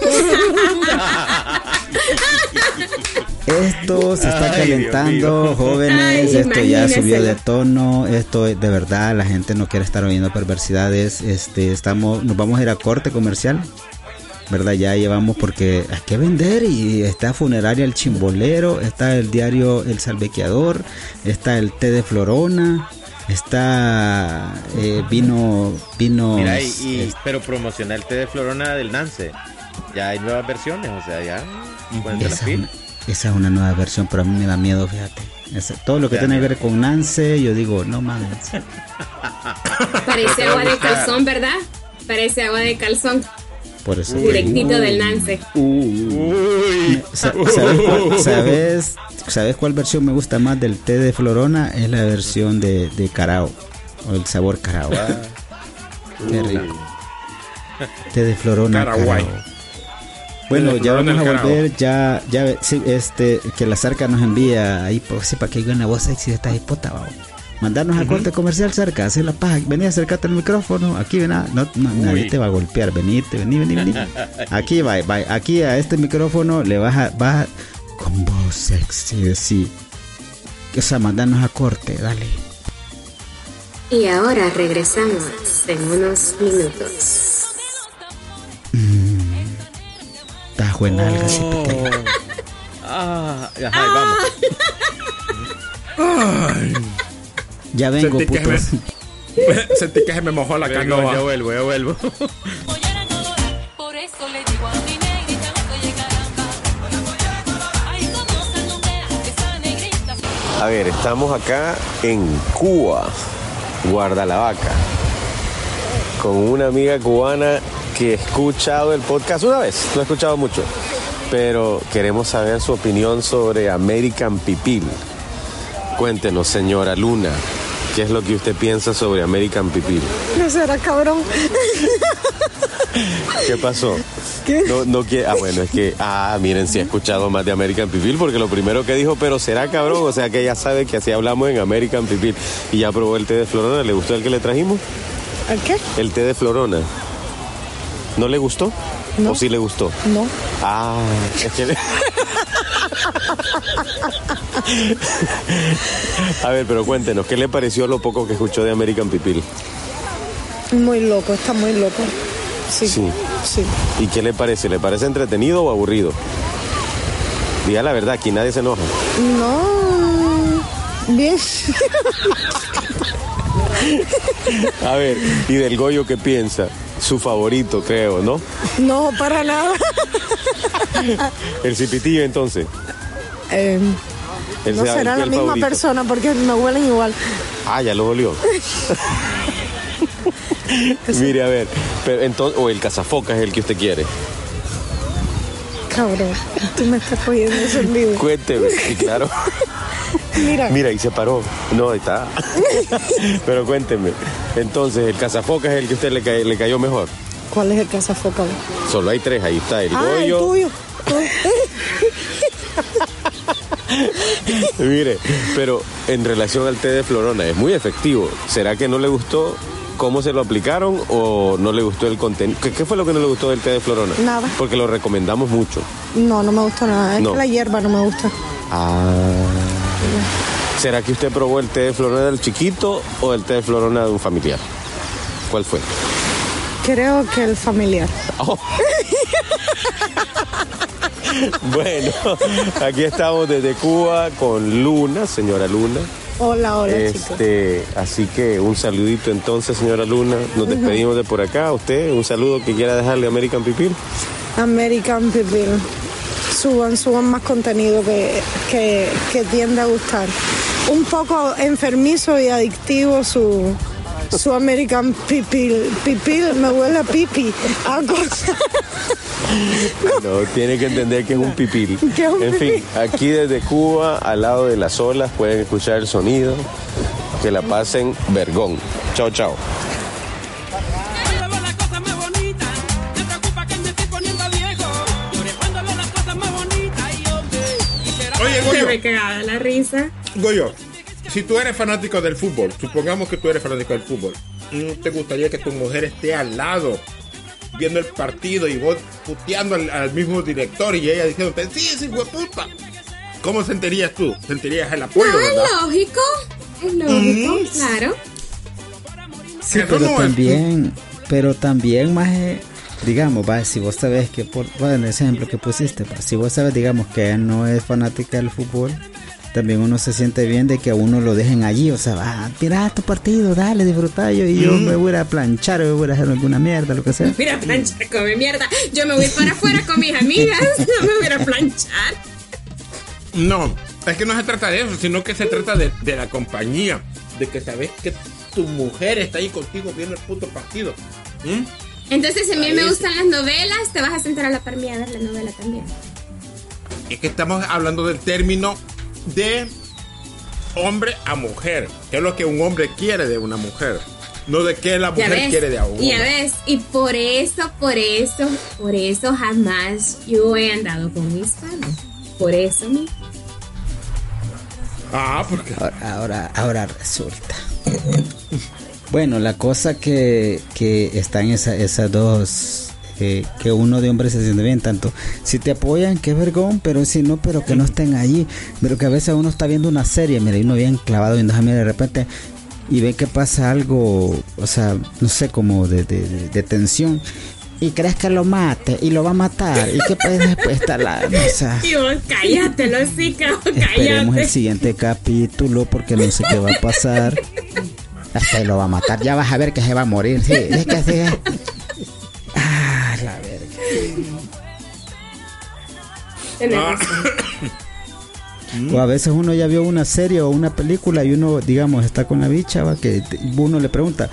esto se está Ay, calentando, jóvenes, Ay, esto ya subió de tono, esto de verdad la gente no quiere estar oyendo perversidades, este estamos nos vamos a ir a corte comercial. ¿Verdad? Ya llevamos porque hay que vender y está Funeraria El Chimbolero, está el diario El Salvequeador, está el té de Florona, está eh, vino, vino, Mira, y, y- pero promociona el té de Florona del Nance. Ya hay nuevas versiones, o sea, ya. Pueden Esa esa es una nueva versión, pero a mí me da miedo, fíjate. Esa- todo lo que Ya, tiene que ver con Nance, yo digo, no mames. Parece agua de calzón, ¿verdad? Parece agua de calzón, Por eso. directito del Nance. Sa- ¿Sabes cuál, sabes, sabes cuál versión me gusta más del té de Florona? Es la versión de, de Carao, o el sabor Carao. Qué rico. Té de Florona. Caraguay. Carao. Bueno, ya vamos a volver, ya, ya, sí, este, que la Zarca nos envía ahí, pues, sí, para que oigan la voz sexy de esta hipota, vamos. Mandarnos al corte comercial cerca, hacer la paja, vení acércate al micrófono, aquí ven, no, no, nadie te va a golpear, venite, vení, vení, vení. (laughs) Aquí va, va, aquí a este micrófono le vas a, vas a- con voz sexy, sí. O sea, mandarnos a corte, dale. Y ahora regresamos en unos minutos. Tajo en pequeño. Ah, ajá, ahí vamos. Ya vengo, Sentí que, putos. me, sentí que se me mojó la Venga, canoa. ya vuelvo, ya vuelvo. A ver, estamos acá en Cuba, Guardalavaca, con una amiga cubana que he escuchado el podcast una vez, no he escuchado mucho, pero queremos saber su opinión sobre American Pipil. Cuéntenos, señora Luna, ¿qué es lo que usted piensa sobre American Pipil? No será cabrón. ¿Qué pasó? No, no quiere. Ah, bueno, es que. Ah, miren, si ha escuchado más de American Pipil, porque lo primero que dijo, pero será cabrón. O sea que ella sabe que así hablamos en American Pipil. Y ya probó el té de Florona. ¿Le gustó el que le trajimos? ¿El qué? El té de Florona. ¿No le gustó? No. ¿O sí le gustó? No. Ah, es que. (laughs) A ver, pero cuéntenos, ¿qué le pareció lo poco que escuchó de American Pipil? Muy loco, está muy loco. Sí. Sí. Sí. ¿Y qué le parece? ¿Le parece entretenido o aburrido? Diga la verdad, aquí nadie se enoja. No. Bien. A ver, ¿y del Goyo qué piensa? Su favorito, creo, ¿no? No, para nada. (laughs) El cipitillo, entonces. Eh, Él no sea- será el la misma favorito. persona porque me huelen igual. Ah, ya lo olió. (laughs) Mire, a ver, pero entonces, o el cazafoca es el que usted quiere. Cabrón, tú me estás cogiendo sorbido. Cuénteme, sí, claro. (laughs) Mira, Mira, y se paró. No, ahí está. (laughs) Pero cuénteme. Entonces, el cazafoca es el que a usted le, le cayó mejor. ¿cuál es el cazafoca? Solo hay tres, ahí está. El Ah, el Goyo. tuyo. (laughs) Mire, pero en relación al té de Florona, es muy efectivo. ¿Será que no le gustó cómo se lo aplicaron o no le gustó el contenido? ¿Qué, qué fue lo que no le gustó del té de Florona? Nada. Porque lo recomendamos mucho. No, no me gusta nada. Es No. que la hierba no me gusta. Ah. ¿Será que usted probó el té de Florona del chiquito o el té de Florona de un familiar? ¿Cuál fue? Creo que el familiar. Oh. (laughs) Bueno, aquí estamos desde Cuba con Luna, señora Luna. Hola, hola, chicos. Este, así que un saludito entonces, señora Luna. Nos despedimos de por acá. Usted, un saludo que quiera dejarle a American Pipil. American People. Suban, suban más contenido que, que, que tiende a gustar. Un poco enfermizo y adictivo su, su American People. Pipil, me huele a pipi. A cosa. No, tiene que entender que es un pipil. (laughs) Que es un en fin, pipil. aquí desde Cuba, al lado de las olas, pueden escuchar el sonido. Que la pasen vergón. Chao, chao. Oye, Se me cagaba la risa. Goyo, si tú eres fanático del fútbol, supongamos que tú eres fanático del fútbol, ¿no te gustaría que tu mujer esté al lado viendo el partido y vos puteando al, al mismo director y ella diciéndote, sí, es hijo de puta? ¿Cómo sentirías tú? ¿Sentirías el apoyo, No, verdad? es lógico. Es lógico, Mm. claro. Sí, Eso pero no es- también, pero también más, eh, digamos, va, si vos sabes que, por, bueno, ese ejemplo que pusiste, va, si vos sabes, digamos, que ella no es fanática del fútbol, también uno se siente bien de que a uno lo dejen allí, o sea, va, mira tu partido, dale, disfruta yo y yo Mm. me voy a a planchar, o me voy a hacer alguna mierda, lo que sea. (laughs) Mira, planchar come mierda. Yo me voy para afuera con mis amigas. (laughs) No me voy a a planchar. No, es que no se trata de eso, sino que se trata de, de la compañía, de que sabes que tu mujer está ahí contigo viendo el puto partido. ¿Mm? Entonces, si a mí me gustan las novelas, te vas a sentar a la par mía a ver la novela también. Es que estamos hablando del término de hombre a mujer, que es lo que un hombre quiere de una mujer, no de que la mujer ves, quiere de a uno. ya ves, y por eso, por eso, por eso jamás yo he andado con mis fans. Por eso, mi. Ah, porque Ahora, ahora, ahora resulta. Bueno, la cosa que, que están esa, esas dos, que uno de hombres se siente bien, tanto si te apoyan, qué vergón, pero si no, pero que no estén allí, pero que a veces uno está viendo una serie, mira, y uno bien clavado viendo esa mierda, de repente, y ve que pasa algo, o sea, no sé, como de, de, tensión, y crees que lo mate, y lo va a matar, y que pues después está la, o sea... (laughs) Y vos, cállate, Esperemos el cállate. siguiente capítulo porque no sé qué va a pasar. (laughs) Hasta lo va a matar. Ya vas a ver que se va a morir. Sí, es que así es. Ah, la verga. Ah. O a veces uno ya vio una serie o una película y uno, digamos, está con la bicha, va, que uno le pregunta,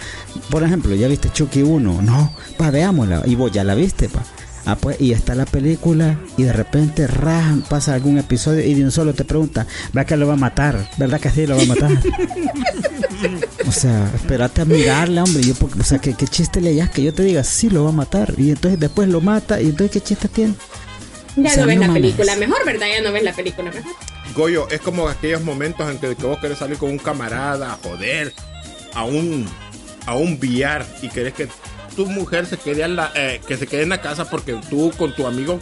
por ejemplo, ¿ya viste Chucky 1? No, pa, veámosla. Y vos ya la viste, pa. Ah, pues, y está la película y de repente rajan, pasa algún episodio y de un solo te pregunta, ¿verdad que lo va a matar? ¿Verdad que sí lo va a matar? (laughs) o sea, espérate a mirarle, hombre. Yo, porque- o sea, ¿qué, qué chiste le hayas que yo te diga, sí lo va a matar? Y entonces después lo mata y entonces ¿qué chiste tiene? Ya O sea, no ves no la mames. película mejor, ¿verdad? Ya no ves la película mejor. Goyo, es como aquellos momentos en que, que vos querés salir con un camarada a joder, a un, a un billar y querés que tu mujer se quede, en la, eh, que se quede en la casa porque tú con tu amigo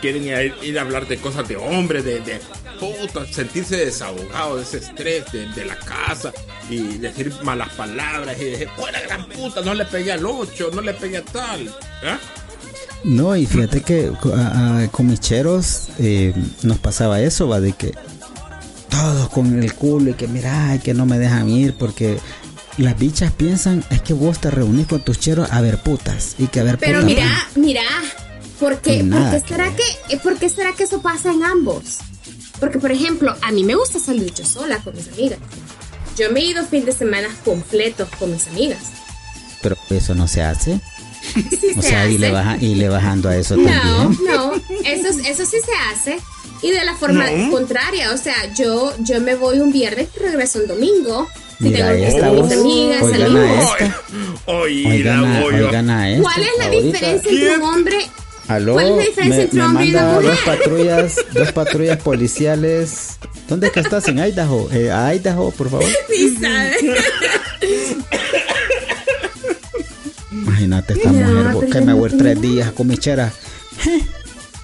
quieren ir, ir a hablar de cosas de hombre, de, de puta, sentirse desahogado de ese estrés de, de la casa y decir malas palabras y decir, fuera gran puta, no le pegué al 8, no le pegué a tal. ¿eh? No, y fíjate que co- a- a- con mis cheros eh, nos pasaba eso, va, de que todos con el culo y que mira, ay, que no me dejan ir porque las bichas piensan es que vos te reunís con tus cheros a ver putas y que a ver Pero putas. mira, mira, ¿por qué, Nada ¿por qué que será que, eh, ¿por qué será que eso pasa en ambos? Porque, por ejemplo, a mí me gusta salir yo sola con mis amigas. Yo me he ido fin de semana completos con mis amigas. Pero eso no se hace. Sí O se sea, y hace. le, baja, y le bajando a eso No, también. no, eso, eso sí se hace. Y de la forma No. contraria, o sea, yo, yo me voy un viernes y regreso un domingo. Si Mira tengo que esta estar con mis amigas, Oigan a salimos. Oigan a, oigan a esta. ¿Cuál es la Ahorita- diferencia entre un hombre? Aló, ¿Cuál es la diferencia me, entre me un hombre y una manda dos mujer? patrullas, dos patrullas policiales. ¿Dónde es que estás? En Idaho. Eh, a Idaho, por favor. (laughs) Sí, sabe. Imagínate esta No, mujer que me voy tres días con mi chera. (laughs)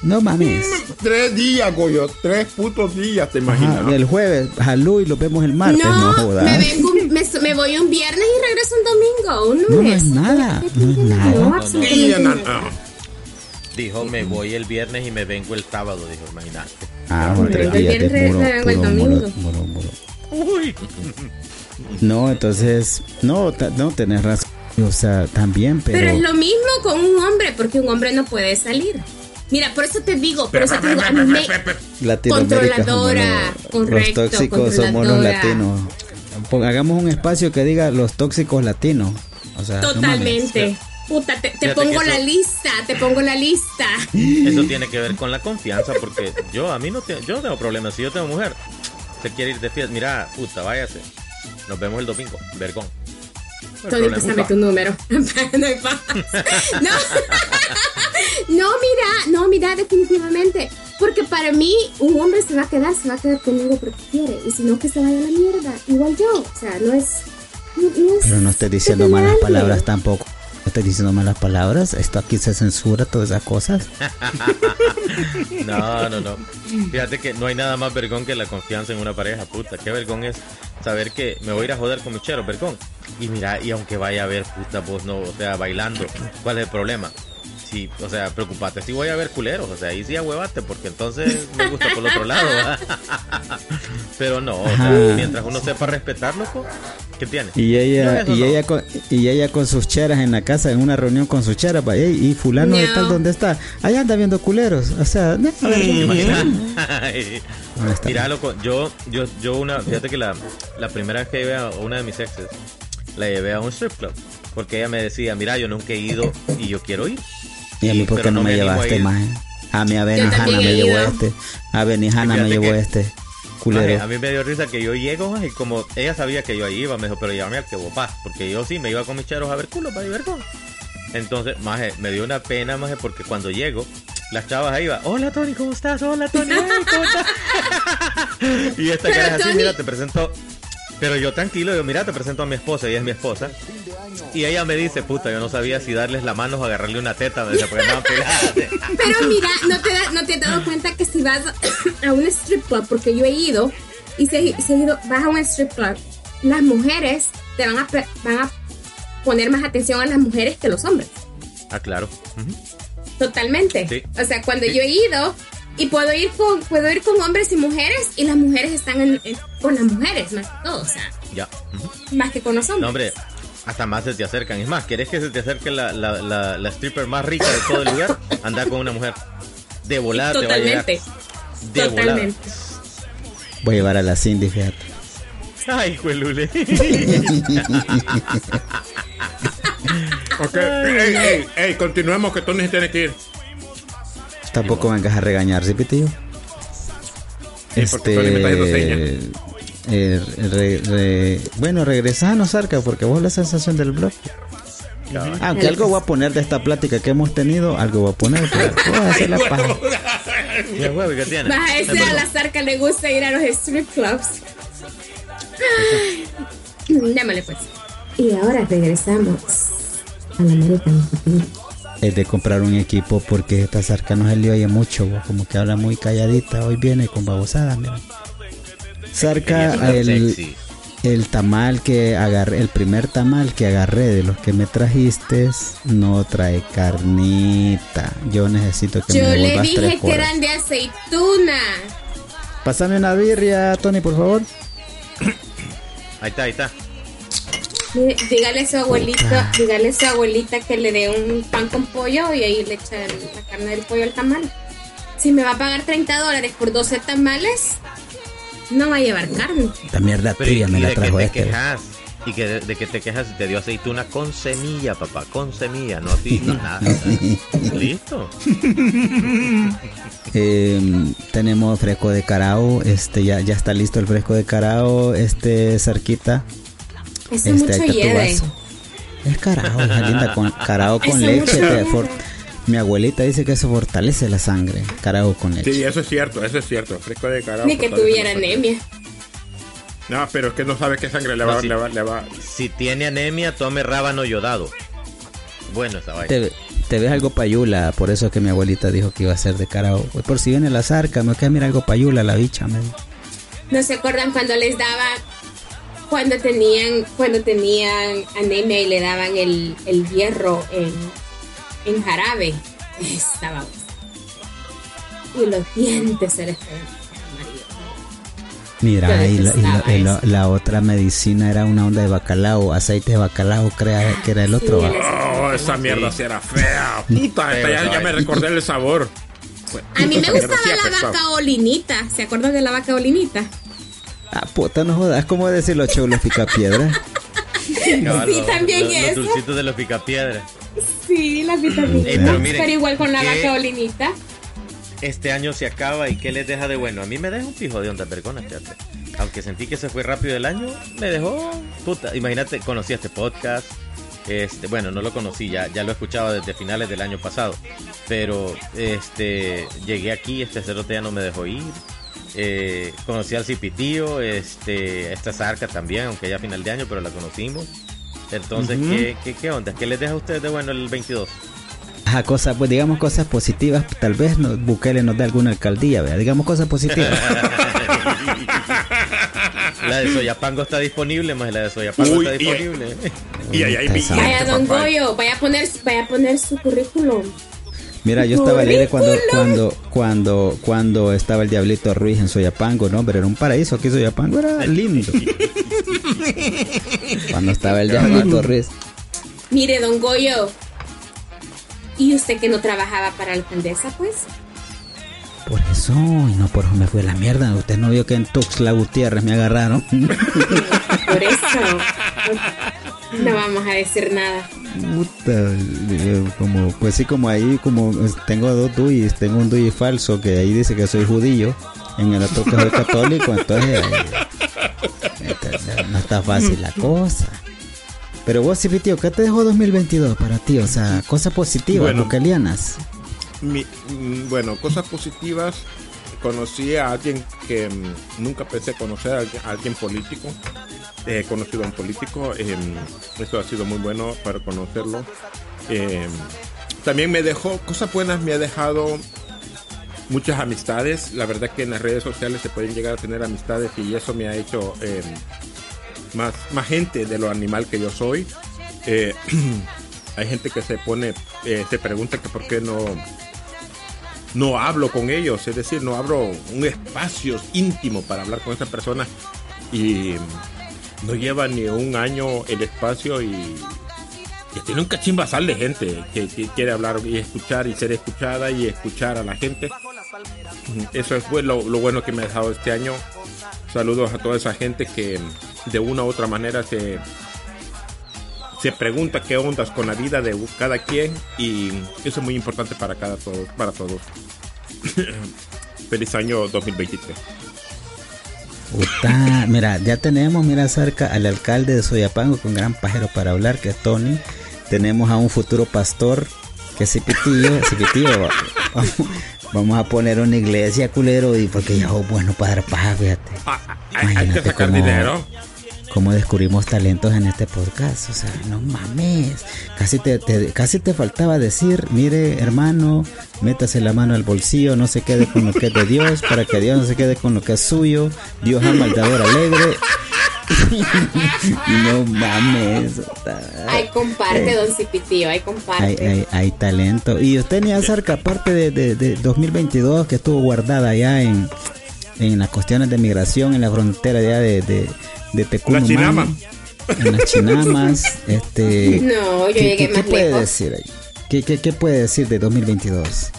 No mames. Tres días, Goyo. Tres putos días, te imaginas. Ajá, el jueves, jalú y lo vemos el martes. No, No, jodas. me, vengo, un- me, me voy un viernes y regreso un domingo, un No, no es nada. No es nada. No, absolutamente nada. Dijo, me voy el viernes y me vengo el sábado, dijo, imagínate. Ah, Me tres vengo el días de viernes, puro, me vengo el puro, domingo. muro, muro, muro. Uy. No, entonces, no, no tenés razón. O sea, también, pero. Pero es lo mismo con un hombre, porque un hombre no puede salir. Mira, por eso te digo, por eso te digo, Controladora, correcto, los tóxicos somos los latinos. Hagamos un espacio que diga los tóxicos latinos. O sea, no. Totalmente. Puta, te, te pongo que la eso- lista, te pongo la lista. Eso tiene que ver con la confianza, porque yo a mí no, te- yo no tengo problemas. Si yo tengo mujer, se quiere ir de fiesta, mira, puta, váyase. Nos vemos el domingo, vergón. Tony, pásame tu número. (laughs) no hay paz. (laughs) No. (laughs) no, mira, no, mira, definitivamente. Porque para mí, un hombre se va a quedar, se va a quedar conmigo porque quiere. Y si no, que se vaya a la mierda. Igual yo. O sea, no es. No, no es Pero no estés diciendo malas palabras tampoco. Estés diciendo malas palabras. Esto aquí se censura todas esas cosas. (laughs) No, no, no. Fíjate que no hay nada más vergón que la confianza en una pareja, puta. Qué vergón es saber que me voy a ir a joder con mi chero, vergón. Y mira, y aunque vaya a ver, puta, vos no, o sea, bailando, ¿cuál es el problema? Sí, o sea, preocupate si voy a ver culeros, o sea, ahí sí ahuevate, porque entonces me gusta por el otro lado. ¿verdad? (laughs) Pero no, o sea, mientras uno sepa respetar, loco, ¿qué tiene? Y ella, y no. ella con, y ella con sus cheras en la casa, en una reunión con sus cheras, "Ey, y fulano de tal dónde está, allá anda viendo culeros, o sea, no, a ver, (laughs) está Mira, loco, yo, yo, yo una, fíjate que la, la primera vez que llevé a una de mis exes, la llevé a un strip club, porque ella me decía, mira, yo nunca he ido y yo quiero ir. Y a mí por qué no, no me a llevaste más, a mí a Yo Benihana me llevó este, a Benihana me llevó que- este, Maje, culero. a mí me dio risa que yo llego maje, y como ella sabía que yo ahí iba, me dijo, pero llévame al que vos vas, porque yo sí me iba con mis cheros a ver culo para ver con. Entonces, maje, me dio una pena, maje, porque cuando llego, las chavas ahí va, hola Tony, ¿cómo estás? Hola Tony, ¿cómo estás? (laughs) y esta cara es así, Tony- mira, te presento. Pero yo tranquilo, yo mira, te presento a mi esposa, ella es mi esposa. Y ella me dice, puta, yo no sabía si darles la mano o agarrarle una teta, me decía, porque pegadas. (laughs) Pero mira, ¿no te, da- no te has dado cuenta que si vas a un strip club, porque yo he ido, y si, si he ido, vas a un strip club, las mujeres te van a, van a poner más atención a las mujeres que los hombres. Ah, claro. Ujú. Totalmente. Sí. O sea, cuando Sí. yo he ido y puedo ir con puedo ir con hombres y mujeres y las mujeres están en- en- con las mujeres más que todo, o sea, Ya. Más que con los hombres. No, hombre, hasta más se te acercan. Es más, ¿querés que se te acerque la, la, la, la stripper más rica de todo el lugar? (laughs) Anda con una mujer. De volada te va a llegar. Totalmente. De volada. Totalmente. Voy a llevar a la Cindy, fíjate. Ay, juelule. (laughs) Ok, ey, ey, ey, continuemos que Tony se tiene que ir. Tampoco vengas a regañar, ¿sí, Pitillo? Sí, Este. eh, re- re- bueno, regresanos, Arca, porque vos la sensación del blog. Aunque algo voy a poner de esta plática que hemos tenido, algo voy a poner. (laughs) voy a hacer la paja. Más a ese a la zarca le gusta ir a los strip clubs. Démosle pues. Y ahora regresamos a la American. Es de comprar un equipo porque esta Zarca no se le oye mucho, como que habla muy calladita. Hoy viene con babosada, mira. Zarca, el, el tamal que agarré, el primer tamal que agarré de los que me trajiste, no trae carnita. Yo necesito que Yo me le dije tres que eran de aceituna. Pásame una birria, Tony, por favor. Ahí está, ahí está. Dígale a su abuelita, dígale a su abuelita que le dé un pan con pollo y ahí le echa la carne del pollo al tamal. Si me va a pagar 30 dólares por 12 tamales, no va a llevar carne. La mierda tuya me ¿y la de qué trajo te este. quejas? Y que de, de que te quejas si te dio aceituna con semilla, papá, con semilla, no así, no nada. (laughs) Listo. (laughs) Eh, tenemos fresco de carao, este ya, ya está listo el fresco de carao, este cerquita. Eso Este, mucho vaso. Es carao, hija linda, con carao con Eso leche. te for- Mi abuelita dice que eso fortalece la sangre, carao con leche. Sí, eso es cierto, eso es cierto. Fresco de carajo. Ni que tuviera anemia. No, pero es que no sabe qué sangre le va, No, sí. le va, le va. Si tiene anemia, tome rábano yodado. Bueno, esa vaina. Te, te ves algo payula, por eso es que mi abuelita dijo que iba a ser de carao. Pues por si viene la zarca, me queda mira algo payula la bicha, me. ¿No se acuerdan cuando les daba, cuando tenían, cuando tenían anemia y le daban el, el hierro en, en jarabe? Estaba y los dientes se les. Mira, y, la, y la- detestaba y la- eso. la otra medicina era una onda de bacalao, aceite de bacalao, crea que era el otro. Sí, Oh, esa mierda sí era fea. Puta, Pero ya, me recordé el sabor. A mí me gustaba la vaca olinita. ¿Se acuerdan de la vaca olinita? Ah, puta, no jodas, ¿cómo decir los cholos picapiedra? Cabal, Sí, los- también los, eso. Los dulcitos de los picapiedras. Sí, las vitaminas. Ey, pero miren, pero igual con la vaca olinita. Este año se acaba y ¿qué les deja de bueno? A mí me deja un pijo de onda percona, fíjate. Aunque sentí que se fue rápido el año, me dejó puta. Imagínate, conocí este podcast. Este, bueno, no lo conocí, ya, ya lo escuchaba desde finales del año pasado. Pero este llegué aquí, este cerote ya no me dejó ir. Eh, conocí al Cipitío, este, esta Zarca también, aunque ya a final de año, pero la conocimos. Entonces, Ujú. ¿qué, qué, ¿qué onda? ¿Qué les deja a ustedes de bueno el 22? Ajá, cosas, pues digamos cosas positivas, tal vez no, Bukele nos dé alguna alcaldía, vea, digamos cosas positivas. (laughs) La de Soyapango está disponible, más la de Soyapango Uy, está y- disponible. Y ahí hay Esa- billete, Vaya, don papá. Goyo, vaya a poner, vaya a poner su currículum. Mira, yo estaba alegre cuando, cuando, cuando, cuando estaba el Diablito Ruiz en Soyapango, no, pero era un paraíso, aquí Soyapango era lindo. (laughs) cuando estaba el Diablito Ruiz. Mire, don Goyo. ¿Y usted que no trabajaba para la alcaldesa, pues? Por eso, y no por eso me fue la mierda. Usted no vio que en Tuxtla Gutiérrez me agarraron. (laughs) Por eso. (laughs) No vamos a decir nada. Puta, eh, como, pues sí, como ahí, como eh, tengo dos DUIs, tengo un DUI falso que ahí dice que soy judío, en el otro que soy católico, entonces eh, no está fácil la cosa. Pero vos, sí, tío, ¿qué te dejó 2022 para ti? O sea, cosas positivas, Bueno. bucalianas. Mi- mm, bueno, cosas positivas. Conocí a alguien que mm, nunca pensé conocer, a alguien, político. He conocido a un político. eh, esto ha sido muy bueno para conocerlo. Eh, también me dejó, cosas buenas me ha dejado muchas amistades. La verdad que en las redes sociales se pueden llegar a tener amistades y eso me ha hecho eh, más, más gente de lo animal que yo soy. Eh, (clears throat) hay gente que se pone, eh, se pregunta que por qué no, no hablo con ellos, es decir, no abro un espacio íntimo para hablar con esa persona y no lleva ni un año el espacio y, tiene un cachimbasal de gente que, quiere hablar y escuchar y ser escuchada y escuchar a la gente. Eso fue lo, lo bueno que me ha dejado este año. Saludos a toda esa gente que de una u otra manera se, se pregunta qué ondas con la vida de cada quien y eso es muy importante para cada todos, para todos. (coughs) Feliz año 2023. Puta, mira, ya tenemos, mira, cerca al alcalde de Soyapango con gran pajero para hablar, que es Tony. Tenemos a un futuro pastor, que es Cipitillo. Cipitillo, (laughs) vamos, vamos a poner una iglesia, culero, y porque ya es bueno para dar paja, fíjate. Ah, Hay, que sacar cómo- dinero. Cómo descubrimos talentos en este podcast. O sea, no mames. Casi te, te- casi te faltaba decir, mire, hermano, métase la mano al bolsillo, no se quede con lo que es de Dios, para que Dios no se quede con lo que es suyo. Dios ama al dador alegre. (laughs) no mames. Ay, comparte, Eh. don Cipitío, ay, comparte. Hay, hay, hay talento. Y usted ni acerca, aparte de, de, de 2022, que estuvo guardada allá en, en las cuestiones de migración, en la frontera allá de, de, de Chinama. En las chinamas. (laughs) este, No, yo ¿qué- llegué qué- más ¿Qué puede lejos. decir ahí? ¿Qué, qué, qué puede decir de 2022?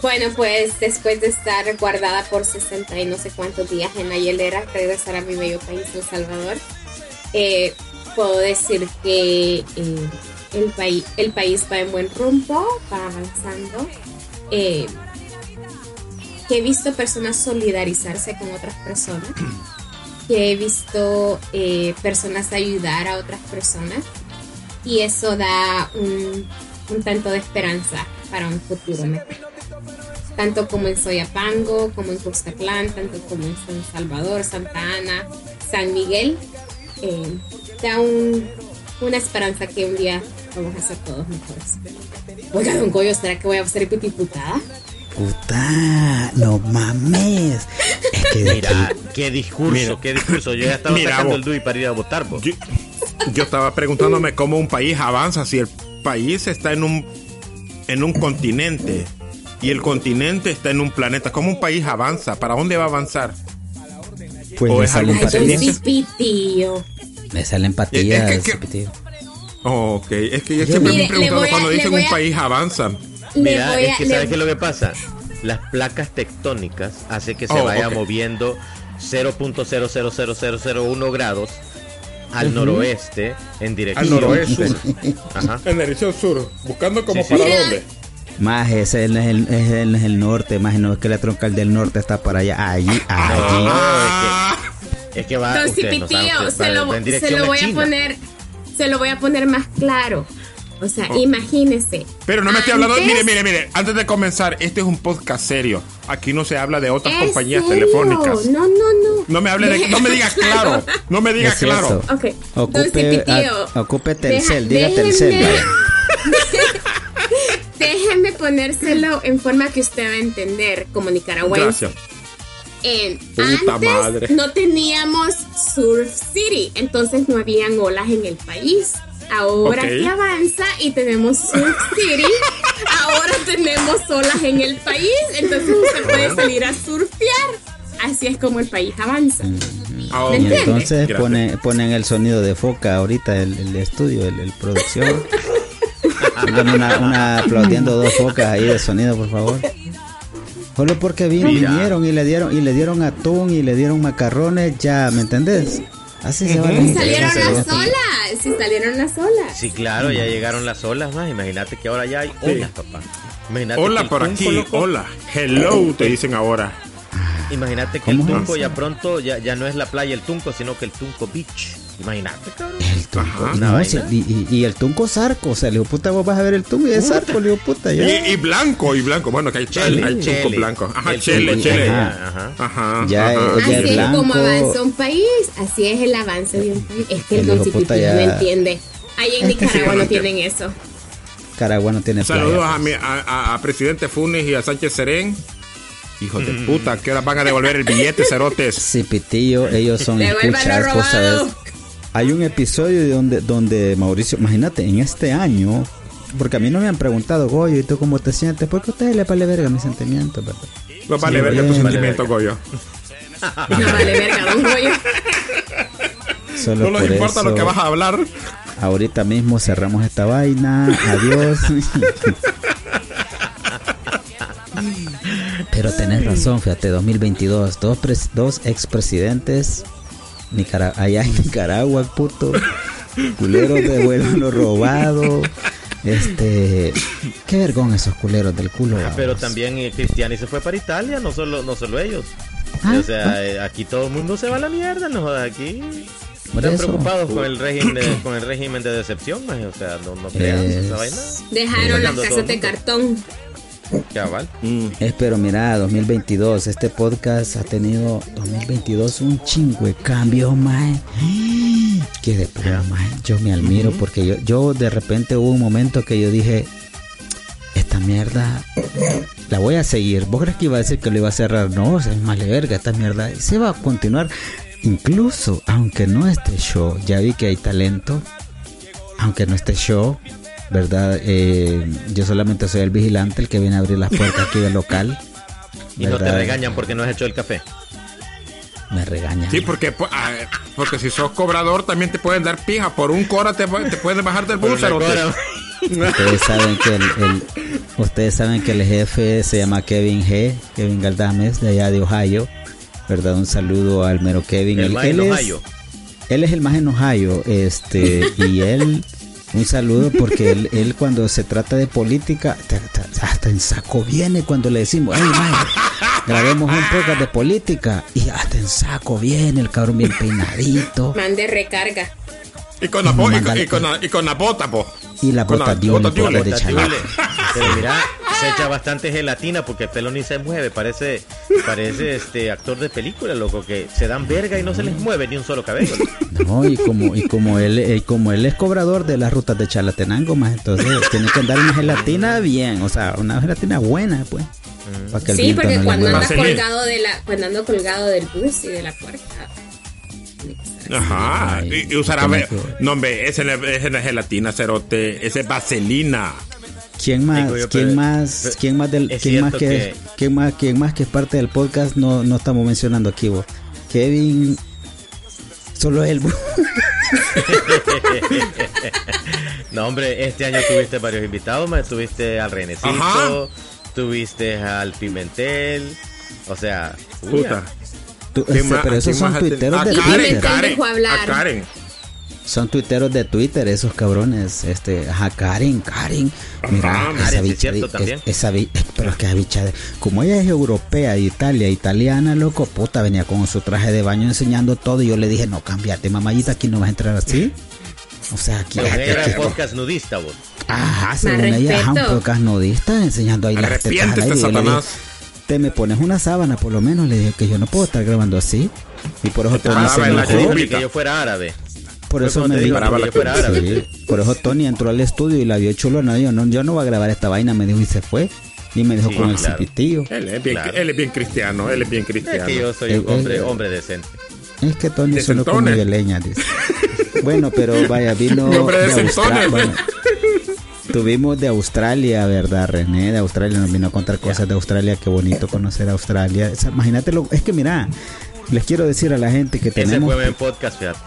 Bueno, pues después de estar guardada por 60 y no sé cuántos días en la hielera, regresar a mi bello país, El Salvador. eh, puedo decir que eh, el, país el país va en buen rumbo, va avanzando. Eh, que he visto personas solidarizarse con otras personas, que he visto eh, personas ayudar a otras personas y eso da un, tanto de esperanza para un futuro mejor. Tanto como en Soyapango, como en Cuscatlán, tanto como en San Salvador, Santa Ana, San Miguel, eh, da un- una esperanza que un día vamos a ser todos mejores. Oiga, don Goyo, ¿será que voy a ser diputada? Puta, no mames. Es que Mira, aquí- qué discurso, Mira. qué discurso. Yo ya (laughs) estaba Mira, sacando vos. el DUI para ir a votar, vos. Yo, yo estaba preguntándome cómo un país avanza si el país está en un en un continente y el continente está en un planeta. ¿Cómo un país avanza? ¿Para dónde va a avanzar? pues o es salen patillas. Le salen Es patillas. que- que- Cipitío. Oh, ok, es que yo siempre me he preguntado a- cuando dicen un país avanza. Le Mira, voy es a- que le- ¿sabes qué es lo que pasa? (laughs) Las placas tectónicas hace que se Oh, vaya moviendo 0.000001 grados al noroeste en dirección Al noroeste. sur. (laughs) Ajá. En dirección sur, buscando como Sí, sí. para Mira. dónde. Más ese no es el, es el, es el norte, más no es que la troncal del norte está para allá. Allí, allí. Ah, Es que va, Don ustedes no se va- lo, va en se lo a voy a poner, se lo voy a poner más claro. O sea, Oh. imagínese. Pero no me estoy hablando. Mire, mire, mire. Antes de comenzar, este es un podcast serio. Aquí no se habla de otras ¿Es compañías serio? telefónicas. No, no, no. No me hable de. No me digas claro. No me digas Es claro. eso. Ok. Ocupe, a- ocupe Telcel, deja- diga Telcel. (laughs) déjenme- ponérselo en forma que usted va a entender como nicaragüense. Gracias. Eh, Puta antes madre. no teníamos Surf City, entonces no habían olas en el país. Ahora Ok. que avanza y tenemos Surf City, (laughs) ahora tenemos olas en el país, entonces usted puede salir a surfear. Así es como el país avanza. Ah, ¿Me entiende? entonces pone, ponen el sonido de foca ahorita, el, el estudio, el, el producción. Pongan una, una aplaudiendo dos focas ahí de sonido, por favor. Solo porque Mira. vinieron y le dieron y le dieron atún y le dieron macarrones, ya, ¿me entendés? Así se va la Y gente. salieron las olas, sí salieron las olas. Sí, claro, ya llegaron las olas más. Imagínate que ahora ya hay olas, papá. Imagínate Hola por aquí. loco, Hola. Hello, te dicen ahora. Imagínate que el ¿Cómo es Tunco ya pronto ya, ya no es la playa el Tunco, sino que el Tunco Beach. Imagínate, cabrón. El tunco. Ajá. Una No, sí, y, y- y el tunco zarco, o sea, le digo, puta, vos vas a ver el tunco y es zarco, le digo, puta, ya. Y, y blanco, y blanco. Bueno, que hay, Chele, hay tunco chele. blanco. Ajá, El chele, chele. ajá. Ajá. Ajá. Ya, ajá. Así es blanco. como avanza un país, así es el avance de un país. Es que el El Cipitío no entiende. Ahí en Es que sí, Nicaragua no tienen eso. Caragua no tiene. Saludos a, mi, a, a- a presidente Funes y a Sánchez Serén. Hijos de puta, ¿qué hora van a devolver el billete, cerotes? Sí, Pitillo, ellos son escuchas, vos sabes. Hay un episodio de donde, donde Mauricio, imagínate, en este año, porque a mí no me han preguntado, Goyo, ¿y tú cómo te sientes? Porque a ustedes les vale verga mis sentimientos, ¿verdad? No vale Sí, verga tus Vale sentimientos, Goyo. No vale verga, don Goyo. Solo No les por importa eso, lo que vas a hablar. ahorita mismo cerramos esta vaina, adiós. (laughs) Pero tenés razón, fíjate, 2022, dos, pres- dos expresidentes Nicara- allá en Nicaragua, puto, culeros de vuelo lo robado. Este, qué vergón esos culeros del culo. Ah, Pero también eh, Cristiani se fue para Italia, no solo, no solo ellos. Ah, o sea, eh, aquí todo el mundo se va a la mierda, no jodas, aquí. Están eso. preocupados con el régimen de, (coughs) con el régimen de decepción, maje, o sea, no, no creas Es- esa vaina. Dejaron las casas de cartón. Cabal. Es, pero mira, 2022, este podcast ha tenido 2022 un chingo de cambios, mae. (gasps) Que de plano, mae. Yo me admiro porque yo, yo de repente hubo un momento que yo dije, esta mierda la voy a seguir. ¿Vos crees que iba a decir que lo iba a cerrar? No, es más de verga esta mierda. Se va a continuar. Incluso, aunque no esté show, ya vi que hay talento. Aunque no esté show, ¿verdad? Eh, yo solamente soy el vigilante, el que viene a abrir las puertas aquí del local. (laughs) Y no te regañan porque no has hecho el café. Me regañan. Sí, porque, pu- ah, porque si sos cobrador también te pueden dar pija. Por un cora te, pu- te pueden bajar del cora. (laughs) Ustedes saben que el, el- ustedes saben que el jefe se llama Kevin G, Kevin Galdames de allá de Ohio, ¿verdad? Un saludo al mero Kevin. El Él- mae él en es- Ohio. Él es el más en Ohio, este, (laughs) y él, un saludo porque él, (laughs) él cuando se trata de política, ta- ta- hasta en saco viene cuando le decimos, hey, mae, grabemos un podcast de política, y hasta en saco viene, el cabrón bien peinadito, (laughs) Mande recarga. Y con la, y con, y con la, y con la bota, po. y la Con la bota de bota Bota. Pero mira, se echa bastante gelatina porque el pelo ni se mueve. Parece, parece este actor de película, loco, que se dan verga y no se les mueve ni un solo cabello. No, y como, y como él, eh, como él es cobrador de las rutas de Chalatenango, más entonces (laughs) tiene que andar una gelatina bien, o sea, una gelatina buena, pues. para que el Sí, porque no cuando anda colgado de la, cuando ando colgado del bus y de la puerta. Ajá. Ay, Y, y usará. No, hombre, ese no es ese no es gelatina, cerote. Ese es vaselina. ¿Quién más, yo, quién pero- más, pero quién más del, quién más que, que- quién más, quién más que es parte del podcast no, no estamos mencionando aquí, vos? Kevin, solo él. (laughs) No, hombre, este año tuviste varios invitados, me tuviste al Renecito, Ajá. tuviste al Pimentel, o sea, Puta. Tú- ¿Quién más- pero esos quién son más tuiteros de Karen, Twitter. Karen, dejó hablar. a Karen. Son tuiteros de Twitter, esos cabrones. Este, ajá, Karen, Karen. Mira, Ajá, esa bicha, también. es- esa es- pero es que esa bicha, de- como ella es europea, de Italia, italiana, loco, puta, venía con su traje de baño enseñando todo y yo le dije, no, cámbiate, mamayita, aquí no vas a entrar así. O sea, aquí, Pero aquí- era aquí- podcast nudista, vos. Ajá, según Más ella, ajá, un podcast nudista enseñando ahí las tetas al aire. Y yo le dije, Satanás. te me pones una sábana por lo menos, le dije que yo no puedo estar grabando así. Y por eso te la enojó. lluvia. que yo fuera árabe. Por eso me dijo dijo. Sí, Por eso Tony entró al estudio y la vio chulona. Yo no, yo no voy a grabar esta vaina, me dijo y se fue. Y me dejó Sí, con el cipitillo. Él es bien, Claro. él es bien cristiano, él es bien Es cristiano. que yo soy Eh, un hombre, eh, hombre decente. Es que Tony solo come de leña, dice. Bueno, pero vaya, vino (laughs) de. Australia. Bueno, tuvimos de Australia, ¿verdad? René de Australia nos vino a contar cosas de Australia. Qué bonito conocer Australia. O sea, imagínate, lo, es que mira, les quiero decir a la gente que Ese tenemos, fue en podcast, fíjate.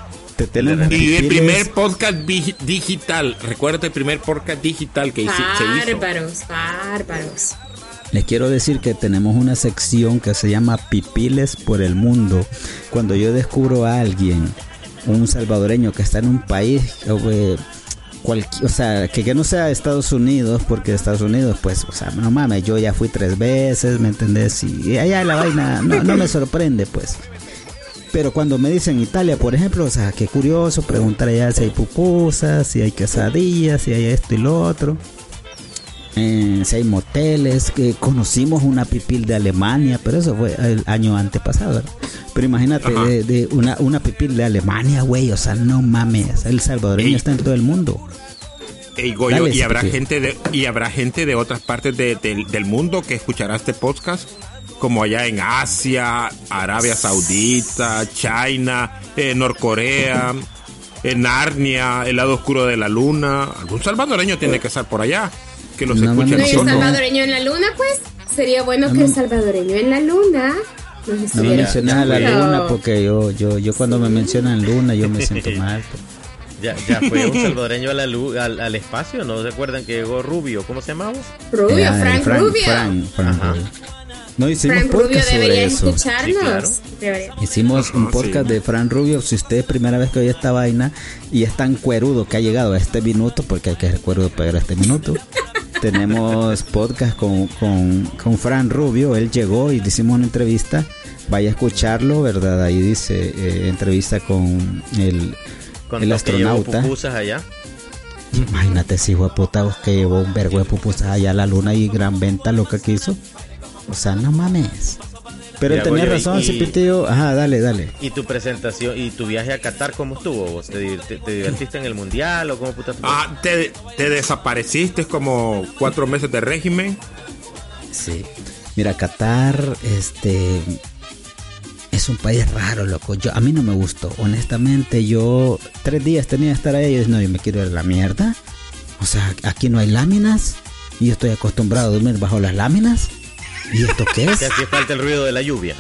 Te- Y el primer podcast digital, recuerda el primer podcast digital que hice- se hizo. Bárbaros, bárbaros. Les quiero decir que tenemos una sección que se llama Pipiles por el Mundo. Cuando yo descubro a alguien, un salvadoreño que está en un país, eh, o sea, que, que no sea Estados Unidos, porque Estados Unidos, pues, o sea, no mames, yo ya fui tres veces, ¿me entendés? Y allá la vaina no, no me sorprende, pues. Pero cuando me dicen Italia, por ejemplo, o sea, qué curioso preguntar allá si hay pupusas, si hay quesadillas, si hay esto y lo otro. Eh, si hay moteles, que conocimos una pipil de Alemania, pero eso fue el año antepasado. ¿verdad? Pero imagínate, de, de una, una pipil de Alemania, güey, o sea, no mames, el salvadoreño Ey. está en todo el mundo. Ey, Goyo, Dale, y habrá gente de y habrá gente de otras partes de- del- del mundo que escuchará este podcast como allá en Asia, Arabia Saudita, China, eh, Norcorea, en Narnia, el lado oscuro de la luna. Algún salvadoreño tiene que estar por allá que los No, escuche No, nosotros. salvadoreño en la luna, pues sería bueno No, que el no. salvadoreño en la luna nos No me menciones a la luna porque yo, yo, yo cuando me mencionan luna yo me siento mal. pues. Ya, ya fue un (laughs) salvadoreño a la lu- al, al espacio, ¿no se acuerdan que llegó Rubio? ¿Cómo se llamaba? Rubio, Ya, el Frank, Rubio. Frank, Frank Ajá. Rubio. No hicimos Rubio podcast sobre eso. escucharnos. Sí, claro. Hicimos un Ajá, podcast sí. de Fran Rubio. Si usted es primera vez que oye esta vaina y es tan cuerudo que ha llegado a este minuto, porque hay que ser cuerudo para llegar a este minuto, (laughs) tenemos podcast con, con, con Fran Rubio. Él llegó y le hicimos una entrevista. Vaya a escucharlo, ¿verdad? Ahí dice eh, entrevista con el, Con el astronauta. allá. Imagínate ese hijo de puta vos que llevó un vergo de pupusas allá a la luna y gran venta loca que hizo. O sea, no mames. Pero Mira, tenía razón, ese pitillo. Ajá, dale, dale. ¿Y tu presentación y tu viaje a Qatar cómo estuvo? vos? ¿Te, divert- te divertiste en el mundial o cómo puta? Ah, te, te desapareciste como cuatro meses de régimen. Sí. Mira, Qatar, este. Es un país raro, loco. Yo, a mí no me gustó. Honestamente, yo tres días tenía que estar ahí y dije, no, yo me quiero ir a la mierda. O sea, aquí no hay láminas. Y yo estoy acostumbrado a dormir bajo las láminas. ¿Y esto qué es? (laughs) Te hacía falta el ruido de la lluvia.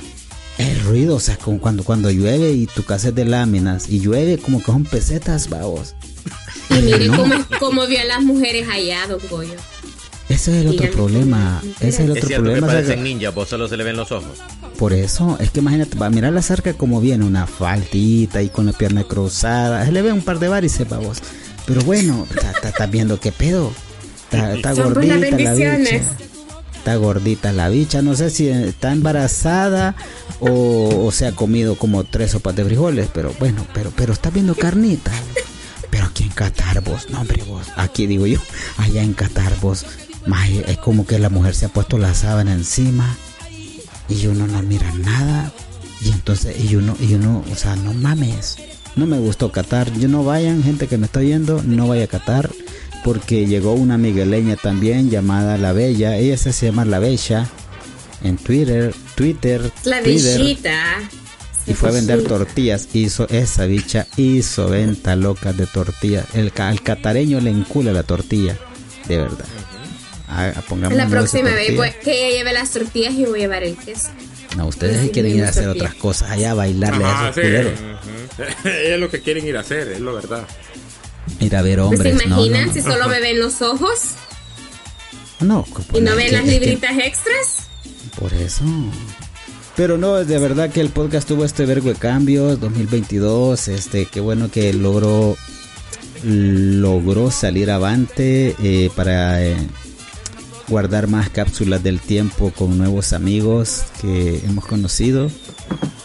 El ruido, o sea, como cuando, cuando llueve y tu casa es de láminas y llueve como que son pesetas, vamos. (laughs) Y mire No. cómo, cómo vio a las mujeres allá, don Goyo. Ese es el otro problema. Ese es el Es otro cierto que problema. sea, parecen ninjas, vos solo se le ven los ojos. Por eso, es que imagínate, va a mirar la zarca como viene, una faltita y con la pierna cruzada. Se le ve un par de varices, vos. Pero bueno, estás viendo qué pedo. Está, (laughs) está Son las gordita la bendiciones. Gordita la bicha. No sé si está embarazada o, se ha comido como tres sopas de frijoles. Pero bueno, pero, pero está viendo carnita. Pero aquí en Qatar vos, no hombre vos, aquí digo yo, allá en Qatar vos, maje, es como que la mujer se ha puesto la sábana encima y uno no mira nada y entonces y uno y uno, o sea, no mames. No me gustó Qatar, yo no vayan, gente que me está viendo, no vaya a Qatar porque llegó una migueleña también llamada La Bella, ella se llama La Bella en Twitter, Twitter, La Twitter, bellita. y fue a vender tortillas. Hizo esa bicha, hizo venta loca de tortillas. El, ca- al catareño le encula la tortilla, de verdad. Ah, pongamos La próxima vez que ella lleve las tortillas y voy a llevar el queso. No, ustedes Sí, quieren ir a hacer otras cosas, allá a bailarle a Ajá, esos sí. culeros. (laughs) Es lo que quieren ir a hacer, es lo verdad. Ir a ver ¿No hombres, ¿Se imaginan no, si solo me ven los ojos no, y no ven las que- libritas extras? Por eso. Pero no, de verdad que el podcast tuvo este vergo de cambios 2022, este, qué bueno que logró logró salir avante eh, para eh, guardar más cápsulas del tiempo con nuevos amigos que hemos conocido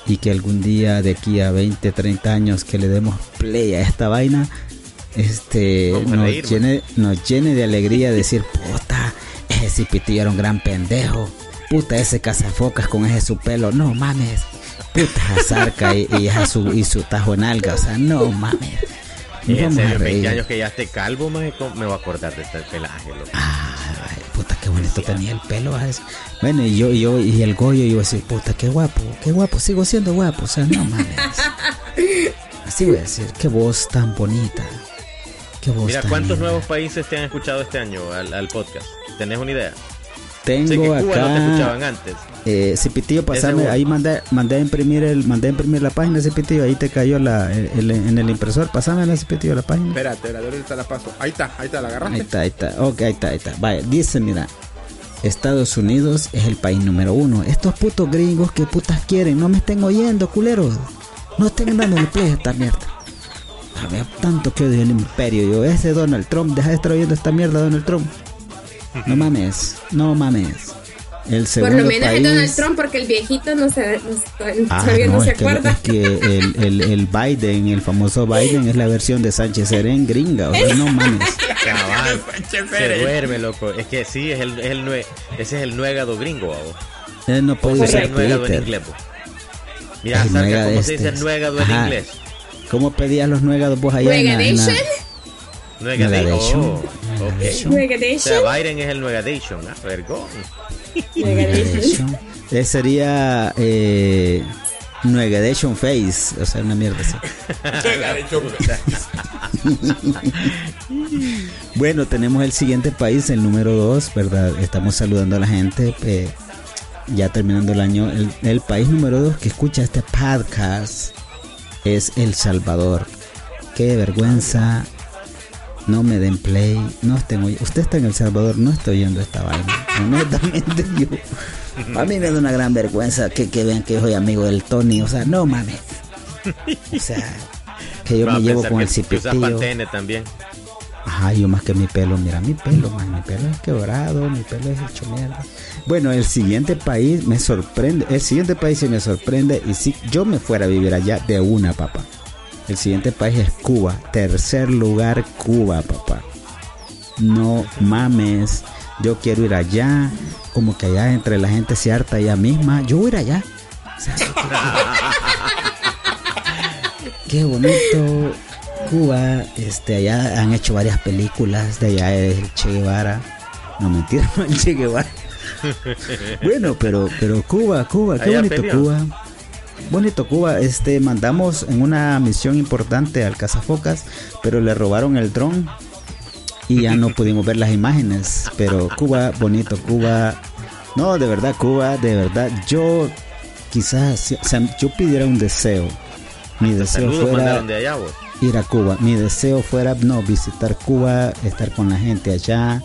y que algún día de aquí a 20, 30 años que le demos play a esta vaina, este nos llene, nos llene de alegría decir, puta, ese cipitillo era un gran pendejo, puta, ese cazafocas con ese su pelo, no mames, puta, zarca y, y, su, y su tajo en alga, o sea, no mames. En Vamos a serio, 20 reír. años que ya esté calvo, maje, ¿cómo me voy a acordar de este pelaje, loco. Ay, puta, qué bonito tenía el pelo. vas a decir. Bueno, y yo, y yo, y el Goyo, yo decir, puta, qué guapo, qué guapo, sigo siendo guapo, o sea, no mames. (laughs) Así voy a decir, qué voz tan bonita. Qué voz Mira, ¿cuántos linda. nuevos países te han escuchado este año al, al podcast? ¿Tenés una idea? Tengo Cuba no te acá. escuchaban antes. Eh, Cipitillo, pasame, ahí mandé, mandé a imprimir el, mandé a imprimir la página, Cipitillo, ahí te cayó la, el- el- en el impresor, pasame la Cipitillo la página. Espérate, la ahorita la paso. Ahí está, ahí está, la Ahí agarraste. está, ahí está. Ok, ahí está, ahí está. Vaya, dice, mira. Estados Unidos es el país número uno. Estos putos gringos que putas quieren, no me estén oyendo, culeros. No estén dándole play a esta mierda. A ver, tanto que odio el imperio. Yo, ese Donald Trump, deja de estar oyendo esta mierda, Donald Trump. No mames, no mames. El Por segundo lo menos país... es Donald Trump porque el viejito no se, no, se- Ah, todavía no, no, se es que, acuerda. es que el, el, el Biden, el famoso Biden, es la versión de Sánchez Serén gringa. O sea, no mames. Cabal, (laughs) se duerme, loco. Es que sí, es el, es el nue- ese es el nuegado gringo, babo. Él no puede ¿Cómo se usar dice Twitter. Mira, nuega ¿cómo se dice estes. nuegado en Ajá. inglés? ¿Cómo pedías los nuegados vos allá ¿Nuegadation? Nuegadation. Oh, ok. O ¿Nuegadation? sea, Biden es el nuegadation, ¿ah? Vergón. Nuegadation. Eh, sería eh, Nuegadation Face, o sea, una mierda así. (laughs) Bueno, tenemos el siguiente país, el número 2, ¿verdad? Estamos saludando a la gente. eh, ya terminando el año, el, el país número 2 que escucha este podcast es El Salvador. Qué vergüenza. No me den play, no estén oy- Usted está en El Salvador, no estoy oyendo esta vaina. Honestamente, yo. (laughs) A mí me da una gran vergüenza que, que vean que soy amigo del Tony. O sea, no mames. O sea, que yo me llevo con el cipitillo. También. Ajá, yo más que mi pelo, mira mi pelo, man, mi pelo es quebrado, mi pelo es hecho mierda. Bueno, el siguiente país me sorprende, el siguiente país se me sorprende y si yo me fuera a vivir allá de una, papá. El siguiente país es Cuba, tercer lugar Cuba, papá. No mames, yo quiero ir allá, como que allá entre la gente se harta ella misma, yo voy a ir allá. (laughs) Qué bonito Cuba, este, allá han hecho varias películas, de allá el Che Guevara. No mentira, no (laughs) el Che Guevara. (laughs) Bueno, pero, pero Cuba, Cuba, qué Allá bonito peleó. Cuba. Bonito Cuba, este, mandamos en una misión importante al Cazafocas, pero le robaron el dron y ya no pudimos ver las imágenes. Pero Cuba, bonito Cuba. No, de verdad, Cuba, de verdad, yo quizás, si- o sea, yo pidiera un deseo. Mi deseo Saludos fuera de allá, ir a Cuba. Mi deseo fuera no visitar Cuba, estar con la gente allá,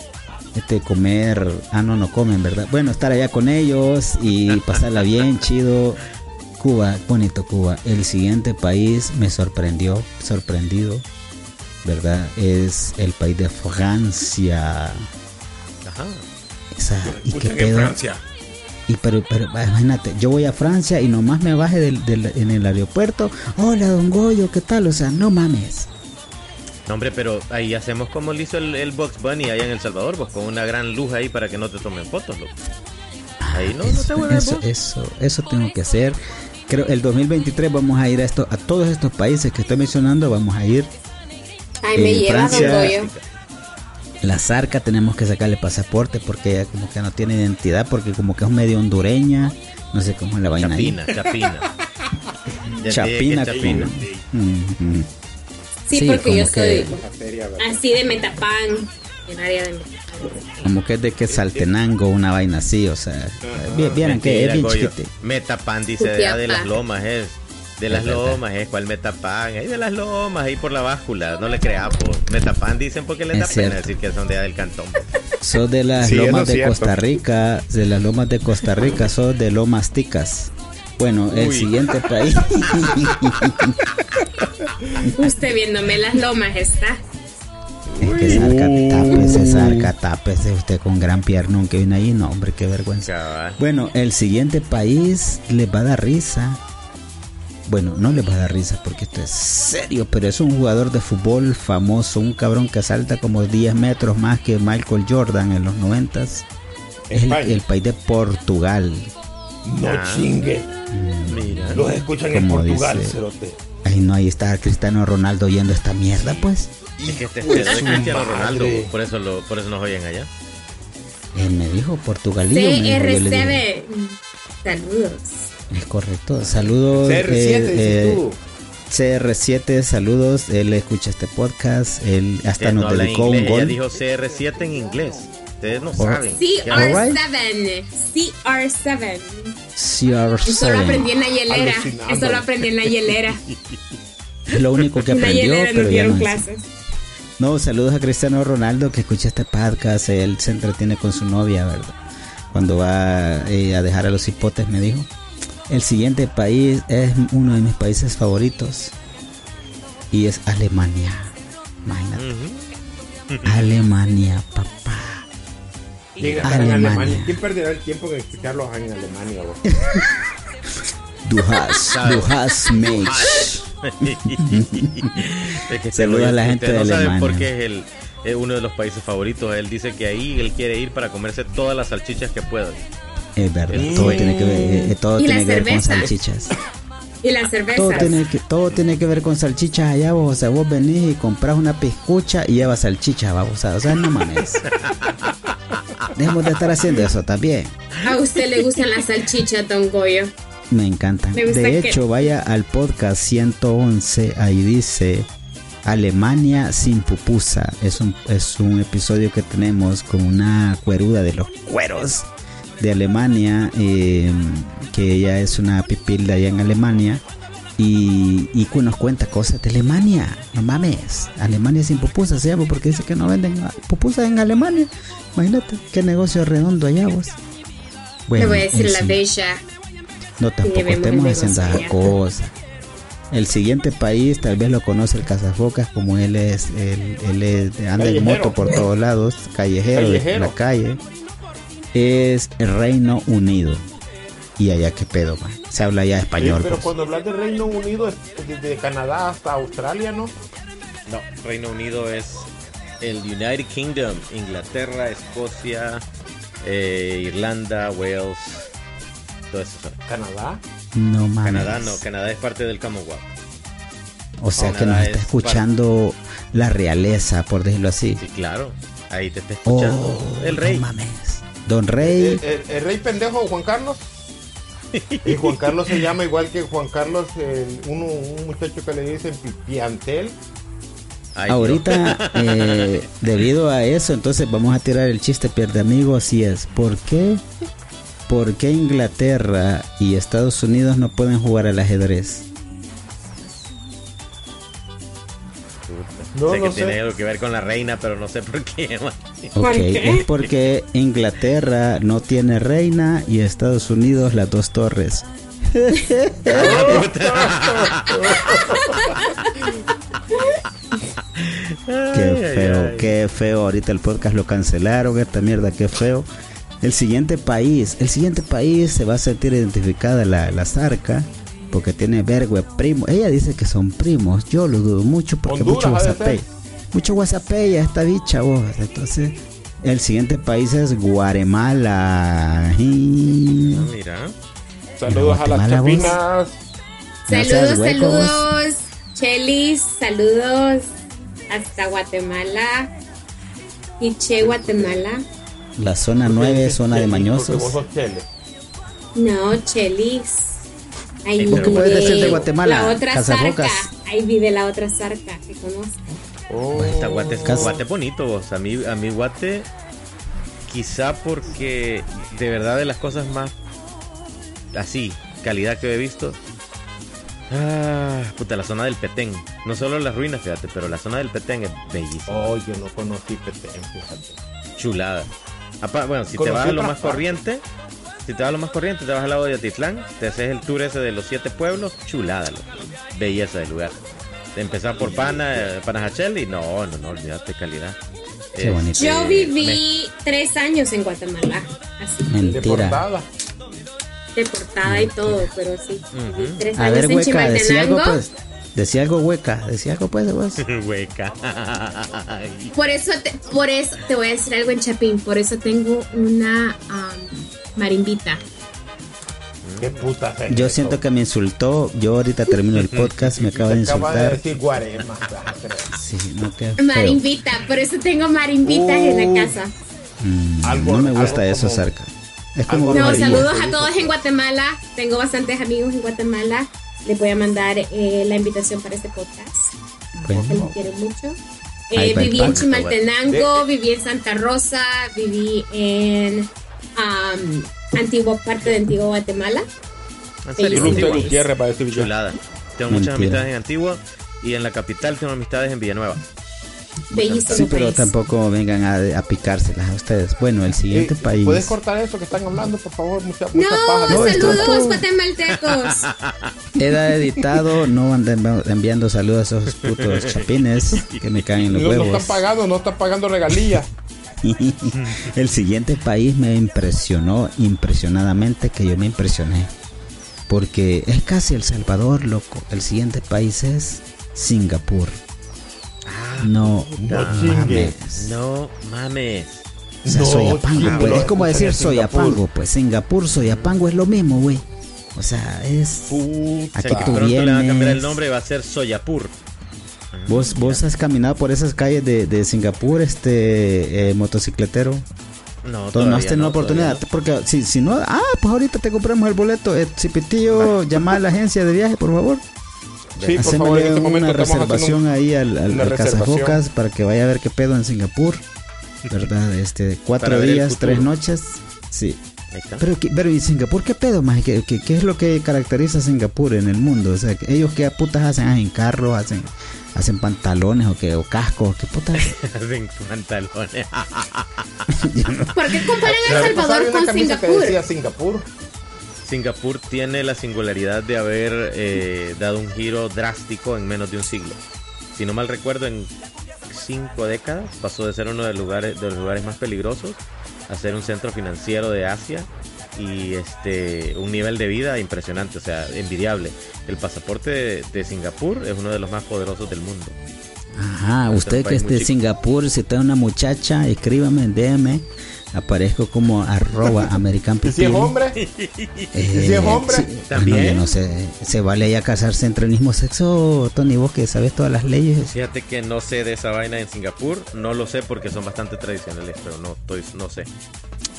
este comer, ah no, no comen, ¿verdad? Bueno, estar allá con ellos y pasarla bien, (laughs) chido. Cuba, bonito Cuba. El siguiente país me sorprendió, sorprendido, ¿verdad? Es el país de Francia. Ajá. Esa, y qué pedo. Francia. Y pero, pero imagínate, yo voy a Francia y nomás me baje del, del- en el aeropuerto. Hola, don Goyo, ¿qué tal? O sea, no mames. No, hombre, pero ahí hacemos como lo hizo el, el Box Bunny allá en El Salvador, pues con una gran luz ahí para que no te tomen fotos, loco. Ahí no, no te Eso, vuelves eso, eso, eso tengo que hacer. Creo el 2023 vamos a ir a esto, a todos estos países que estoy mencionando, vamos a ir. Ay, me En lleva don Francia. La Zarca tenemos que sacarle pasaporte porque ella como que no tiene identidad, porque como que es medio hondureña, no sé cómo es la vaina ahí. Chapina, chapina. (laughs) Chapina, chapina. Ujú. Sí, Sí, porque yo soy así de Metapán. En área de Metapán. Como que es de que Saltenango, una vaina así, o sea, vi- vieran que es bien. Metapan dice de, las lomas es. De las lomas es, ¿cuál Metapan? Ahí de las lomas, ahí por la báscula, no le creamos. Metapan dicen porque les Es da pena decir que son de allá del cantón. Sos de las Sí, lomas de cierto. Costa Rica, de las lomas de Costa Rica, sos de lomas ticas. Bueno, el siguiente país. (laughs) Usted viéndome las lomas está. es que Zarca, tápese, Zarca, tápese usted con gran piernón que viene ahí. No, hombre, qué vergüenza. Cabal. Bueno, el siguiente país les va a dar risa. Bueno, no les va a dar risa porque esto es serio, pero es un jugador de fútbol famoso, un cabrón que salta como 10 metros más que Michael Jordan en los 90 Es el, país de Portugal. No Ah. chingue. Mira. Los escuchan en Portugal, dice- cerote. Ahí no, ahí está Cristiano Ronaldo oyendo esta mierda, pues. Es que este es Hijo de pedo de su Cristiano madre. Ronaldo, por eso, lo, por eso nos oyen allá. Él me dijo Portugalillo. me dijo, yo le digo, CR7. Saludos. Es correcto. Saludos. CR7, eh, dices eh, tú. CR7, saludos. Él escucha este podcast. Él hasta no nos dedicó inglés, un ella gol. dijo CR7 en inglés. Ustedes no saben. CR7. CR7. CR7. Eso lo aprendí en la hielera. Eso lo aprendí en la hielera. Es lo único que En la aprendió, hielera pero nos ya dieron no. es. clases. No, saludos a Cristiano Ronaldo que escucha este podcast. Él se entretiene con su novia, ¿verdad? Cuando va eh, a dejar a los hipotes, me dijo. El siguiente país es uno de mis países favoritos y es Alemania. Imagínate. Alemania, papá. ¿Quién estará en Alemania. Alemania? ¿Quién perderá el tiempo en escucharlos en Alemania? (laughs) Du hast, du hast mich. (laughs) Es que Saluda a la gente de no Alemania. por qué es el, es uno de los países favoritos. Él dice que ahí él quiere ir para comerse todas las salchichas que pueda. Es verdad, Mm. todo tiene que ver, eh, todo Y tiene que ver con salchichas. (laughs) Y las cervezas. Todo tiene que todo tiene que ver con salchichas allá vos, o sea, vos venís y compras una piscucha y llevas salchichas, vamos, o sea, o sea, no mames. (laughs) Dejemos de estar haciendo eso también. A usted le gustan las salchichas, don Goyo. Me encantan. Me De que- hecho, vaya al podcast 111, ahí dice Alemania sin pupusa. Es un, es un episodio que tenemos con una cueruda de los cueros de Alemania, eh, que ella es una pipilda allá en Alemania. Y, y que nos cuenta cosas de Alemania. No mames. Alemania sin pupusa se llama porque dice que no venden pupusas en Alemania. Imagínate qué negocio redondo allá vos. le voy a decir la sí- bella. no, tampoco estemos haciendo negocio esa allá. cosa. El siguiente país, tal vez lo conoce el Cazafocas, como él es, él, él es- anda en moto por todos lados, callejero, de Callejero. la calle, es el Reino Unido. Y allá qué pedo, man. Se habla ya Sí, español. pero pues. cuando hablas de Reino Unido, es desde Canadá hasta Australia, ¿no? No, Reino Unido es el United Kingdom, Inglaterra, Escocia, eh, Irlanda, Wales, todo eso. son. Canadá. No mames. Canadá no, Canadá es parte del Commonwealth. O sea que nos está es escuchando la realeza, por decirlo así. Sí, claro. Ahí te está escuchando Oh, el rey. No mames. Don Rey. El, el- el rey pendejo Juan Carlos. Y Juan Carlos se llama igual que Juan Carlos, el- uno, un muchacho que le dicen Pipiantel. Ay, Ahorita, eh, debido a eso, entonces vamos a tirar el chiste pierde amigo, así es. ¿Por qué? ¿Por qué Inglaterra y Estados Unidos no pueden jugar al ajedrez? No, sé no que sé. tiene algo que ver con la reina, pero no sé (laughs) por qué. es porque Inglaterra no tiene reina y Estados Unidos las dos torres. (laughs) Qué feo, qué feo. Ahorita el podcast lo cancelaron, esta mierda, qué feo. El siguiente país, el siguiente país se va a sentir identificada la, la zarca porque tiene vergüe primo. Ella dice que son primos, yo lo dudo mucho porque Honduras mucho WhatsApp. Mucho WhatsApp esta bicha vos. Entonces, el siguiente país es Guatemala. Y- Ah, Mira. Saludos a las chapinas. Saludos, hueco, vos. saludos. Chelis, saludos hasta Guatemala. Quiche, Guatemala. La zona 9, zona de mañosos. sos chele. No, Chelis. Ahí ¿Por qué puedes decir de Guatemala? La otra Casabocas. zarca. Ahí vive la otra zarca que conozco. Oh. Está guate, es Cas- guate bonito vos. A mí, a mí guate, quizá porque de verdad de las cosas más así, calidad que he visto. Ah, puta, la zona del Petén. No solo las ruinas, fíjate, pero la zona del Petén es bellísima. Oh, yo no conocí Petén, fíjate. Chulada. Apa- bueno, si te vas a lo más corriente, si te vas a lo más corriente, te vas al lado de Atitlán, te haces el tour ese de los siete pueblos, chulada, loco. belleza del lugar. De empezar por Pana, eh, Panajachel y no, no, no, olvídate calidad. Qué bonito. Yo Eh, viví tres años en Guatemala. Así, Mentira. Deportada. deportada y todo, pero sí. Tres A años ver, en hueca, decía algo pues. Decía algo hueca, decía algo pues vos. me- (laughs) Hueca. Ay. Por eso, te, por eso te voy a decir algo en Chapín. Por eso tengo una am, marimbita. Qué puta. Yo siento que me insultó. Yo ahorita termino el podcast, me (laughs) acaba de Acaba de insultar. decir Guarema. vas a creer. Sí, no, qué feo. Marimbita, por eso tengo marimbitas en la casa. Mm, Algo- no me gusta algo eso, como- Zarca. Es como No, saludos a todos en Guatemala. Tengo bastantes amigos en Guatemala. Les voy a mandar eh, la invitación para este podcast. Bueno, Que los quiero mucho. Eh, el viví en. Chimaltenango, viví en Santa Rosa, viví en am, Antigua, parte de Antigua Guatemala. En serio. Antigua. Gutiérrez va a decir. Chulada. Tengo muchas amistades en Antigua y en la capital tengo amistades en Villanueva. Bellísimo sí, pero país. tampoco vengan a, a picárselas a ustedes. Bueno, el siguiente Eh, país. ¿Puedes cortar eso que están hablando, por favor? Mucha, No, mucha paja. No, esto- saludos guatemaltecos. (laughs) Era editado, no anden enviando saludos a esos putos chapines que me caen en los No, no huevos. están pagando, no están pagando regalías. (laughs) El siguiente país me impresionó impresionadamente que yo me impresioné. Porque es casi El Salvador, loco. El siguiente país es Singapur. no mames. No mames. O sea, No, Soyapango, pues. Es como decir. Soyapango, pues. Singapur, Soyapango es lo mismo, güey. O sea, es. O Aquí tú le a cambiar el vienes. nombre va a ser Soyapur. Vos, vos has caminado por esas calles de, de Singapur, este eh, motocicletero. No, Tú no todavía has tenido no, oportunidad. todavía Porque si, si no, ah, pues ahorita te compramos el boleto. Eh, Cipitillo, llama (laughs) a la agencia de viaje, por favor. Sí, por favor, en este momento una reservación un- ahí al, al, al. Casabocas para que vaya a ver qué pedo en Singapur. (laughs) ¿Verdad? Este, cuatro días, tres noches. Sí. Pero, ¿qué- pero ¿y Singapur qué pedo, más? ¿Qué, qué, qué es lo que caracteriza a Singapur en el mundo? O sea, que ellos qué putas hacen, hacen carros, hacen, hacen pantalones o qué, o cascos, qué putas. (laughs) Hacen pantalones. (laughs) ¿Por qué comparan pasada Salvador con que Singapur? Singapur. Singapur tiene la singularidad de haber eh, dado un giro drástico en menos de un siglo. Si no mal recuerdo, en cinco décadas pasó de ser uno de los lugares, de los lugares más peligrosos a ser un centro financiero de Asia y este un nivel de vida impresionante, o sea, envidiable. El pasaporte de, de Singapur es uno de los más poderosos del mundo. Ajá, usted que es de. Singapur, si está una muchacha, escríbame DM. Aparezco como arroba (laughs) American ¿Y si es hombre? (laughs) Eh, si es hombre? sí, También. bueno, yo no sé, ¿se vale ya casarse entre el mismo sexo, Tony? Vos que sabes todas las leyes. Fíjate que no sé de esa vaina en Singapur, no lo sé porque son bastante tradicionales, pero no estoy, no sé.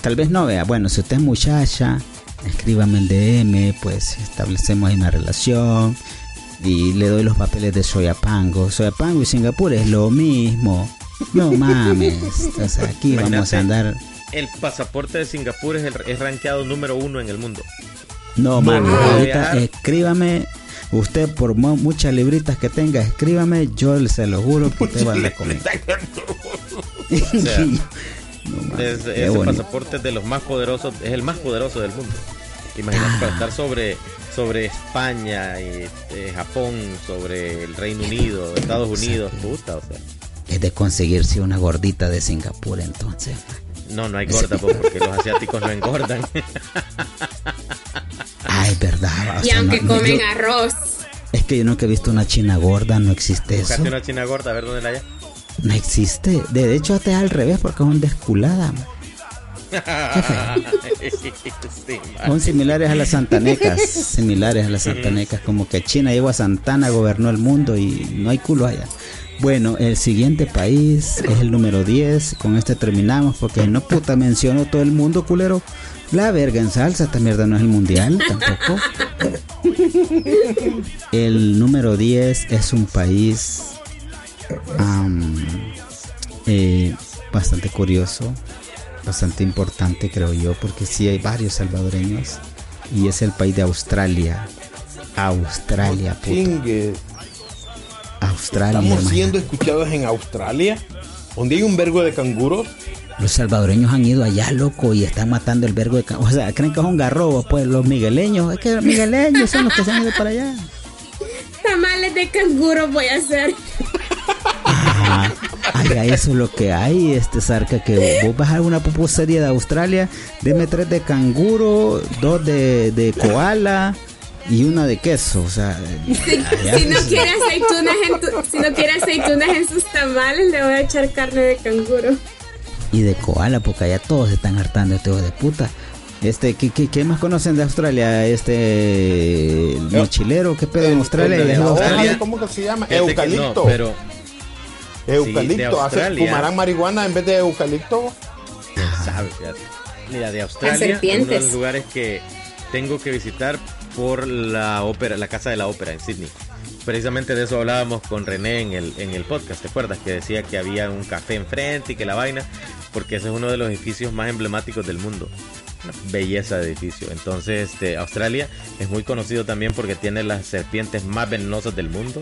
Tal vez no vea. Bueno, si usted es muchacha, escríbame en DM, pues establecemos ahí una relación y le doy los papeles de Soyapango. Soyapango y Singapur es lo mismo. No mames. O sea, aquí vamos a andar. El pasaporte de Singapur es, el, es rankeado número uno en el mundo. No, no, ahorita escríbame. Usted, por mu- muchas libritas que tenga, escríbame, yo se lo juro que usted va a. O sea, (laughs) No, es- ese bonito. pasaporte es de los más poderosos, es el más poderoso del mundo. Imagínate para estar sobre, sobre España, y, eh, Japón, sobre el Reino Unido, Estados Unidos, puta, o sea. Es de conseguirse una gordita de Singapur, entonces. No, no hay gorda, pues, porque los asiáticos no engordan. (laughs) Ay, verdad. o Y sea, aunque no- comen yo- arroz. es que yo nunca he visto una china gorda, no existe eso. Buscate una china gorda, a ver dónde la hay. No existe. De hecho, hasta es al revés porque son desculadas. man. (laughs) Sí, Son similares a las santanecas. similares a las santanecas. Como que China llegó a Santana, gobernó el mundo y no hay culo allá. Bueno, el siguiente país es el número 10. Con este terminamos porque no puta menciono todo el mundo, culero. La verga en salsa, esta mierda no es el mundial tampoco. El número 10 es un país am, eh, bastante curioso, bastante importante creo yo, porque sí hay varios salvadoreños y es el país de Australia. Australia, puta. Australia. Estamos imagínate. siendo escuchados en Australia, donde hay un vergo de canguros. Los salvadoreños han ido allá, loco, y están matando el vergo de... ca- O sea, creen que es un garrobo, pues los migueleños. Es que los migueleños son los que se han ido para allá. Tamales de canguro voy a hacer. Ajá. Ay, ay, eso es lo que hay, este Zarca, que vos vas a una pupusería de Australia, deme tres de canguro, dos de, de koala y una de queso. O sea, (laughs) Si, allá si no quiere aceitunas en tu- si no quiere aceitunas en sus tamales, le voy a echar carne de canguro. y de koala, porque allá todos se están hartando todo de puta. Este, ¿qué, qué, qué más conocen de Australia? Este, el mochilero, ¿qué pedo en Australia? El ¿Cómo que se llama? Eucalipto. no, pero Eucalipto. Australia. ¿Fumarán marihuana en vez de eucalipto? sabe. Mira, de Australia, uno de serpientes. los lugares que tengo que visitar por la ópera, la casa de la ópera en Sydney. Precisamente de eso hablábamos con René en el, en el podcast, ¿te acuerdas? Que decía que había un café enfrente y que la vaina, porque ese es uno de los edificios más emblemáticos del mundo. Belleza de edificio. Entonces, este, Australia es muy conocido también porque tiene las serpientes más venenosas del mundo.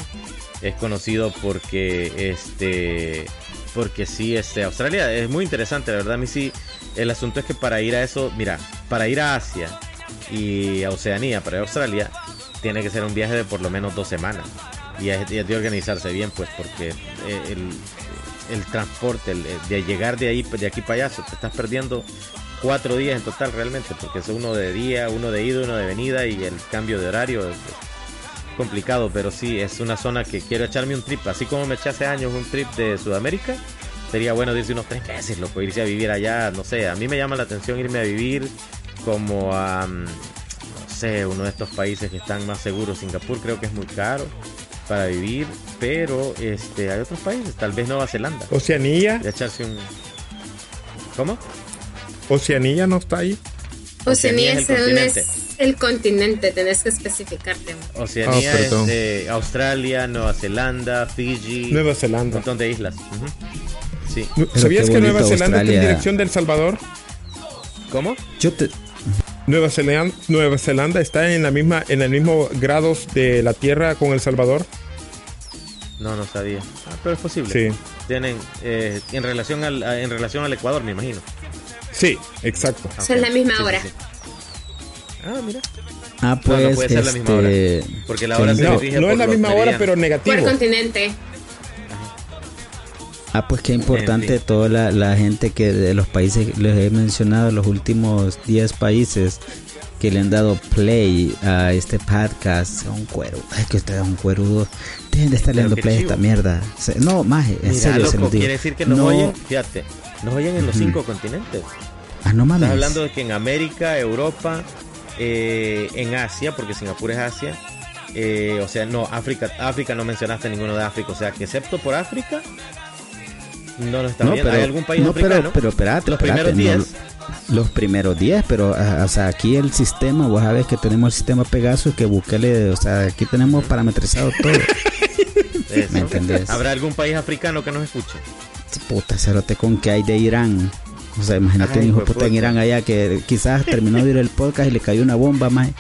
Es conocido porque, este, porque sí, este, Australia es muy interesante, la verdad. A mí sí, el asunto es que para ir a eso, mira, para ir a Asia y a Oceanía, para Australia, tiene que ser un viaje de por lo menos dos semanas. Y es, y de organizarse bien, pues, porque eh, el, transporte, el de llegar de ahí, de aquí para allá, te estás perdiendo cuatro días en total realmente, porque es uno de día, uno de ida, uno de venida y el cambio de horario es complicado, pero sí, es una zona que quiero echarme un trip, así como me eché hace años un trip de Sudamérica, sería bueno irse unos tres meses, loco, irse a vivir allá, no sé, a mí me llama la atención irme a vivir como a, mm, no sé, uno de estos países que están más seguros, Singapur creo que es muy caro para vivir, pero este hay otros países, tal vez Nueva Zelanda, Oceanía. de echarse un... ¿Cómo? Oceanía no está ahí. Oceanía Oceanía es el el, continente. es el continente, tenés que especificarte. Oceanía Ah, es de Australia, Nueva Zelanda, Fiji, Nueva un Zelanda. montón de islas. Sí. ¿Sabías que Nueva Zelanda está Australia. en dirección del Salvador? ¿Cómo? Yo te, Nueva Zelanda, Nueva Zelanda está en la misma en el mismo grados de la Tierra con El Salvador. No, no sabía. Ah, pero es posible. Sí. Tienen eh, en relación al a- en relación al Ecuador, me imagino. Sí, exacto. Ah, Son la misma Sí, hora. sí. Ah, mira. ah, pues, no puede ser la misma hora. este, Porque la hora se No, dirige no por es la misma hora, pero Por negativo. continente. Ah, pues qué importante En fin. toda la, la gente que de los países, les he mencionado los últimos 10 países que le han dado play a este podcast. Son cuero. Es que ustedes son cuerudos. Dejen de estar Pero leyendo qué play a esta mierda. No, más, en Mira, serio se los digo. quiere decir que nos no, oyen, fíjate, nos oyen en los Ujú. cinco continentes. Ah, no mames. Estás hablando de que en América, Europa, eh, en Asia, porque Singapur es Asia, eh, o sea, no, África, África no mencionaste ninguno de África, o sea, que excepto por África, no lo están No, viendo. pero, ¿Hay algún país no, africano? pero, pero espérate, Los espérate, primeros no, 10. los primeros 10, pero ah, o sea, aquí el sistema, vos sabés que tenemos el sistema Pegasus que Bukele, o sea, aquí tenemos parametrizado todo. (laughs) Eso. ¿Me entendés? ¿Habrá algún país africano que nos escuche? Puta, cerote con que hay de Irán. O sea, imagínate Ay, un hijo de puta en puta. Irán allá que quizás terminó de ir el podcast y le cayó una bomba más.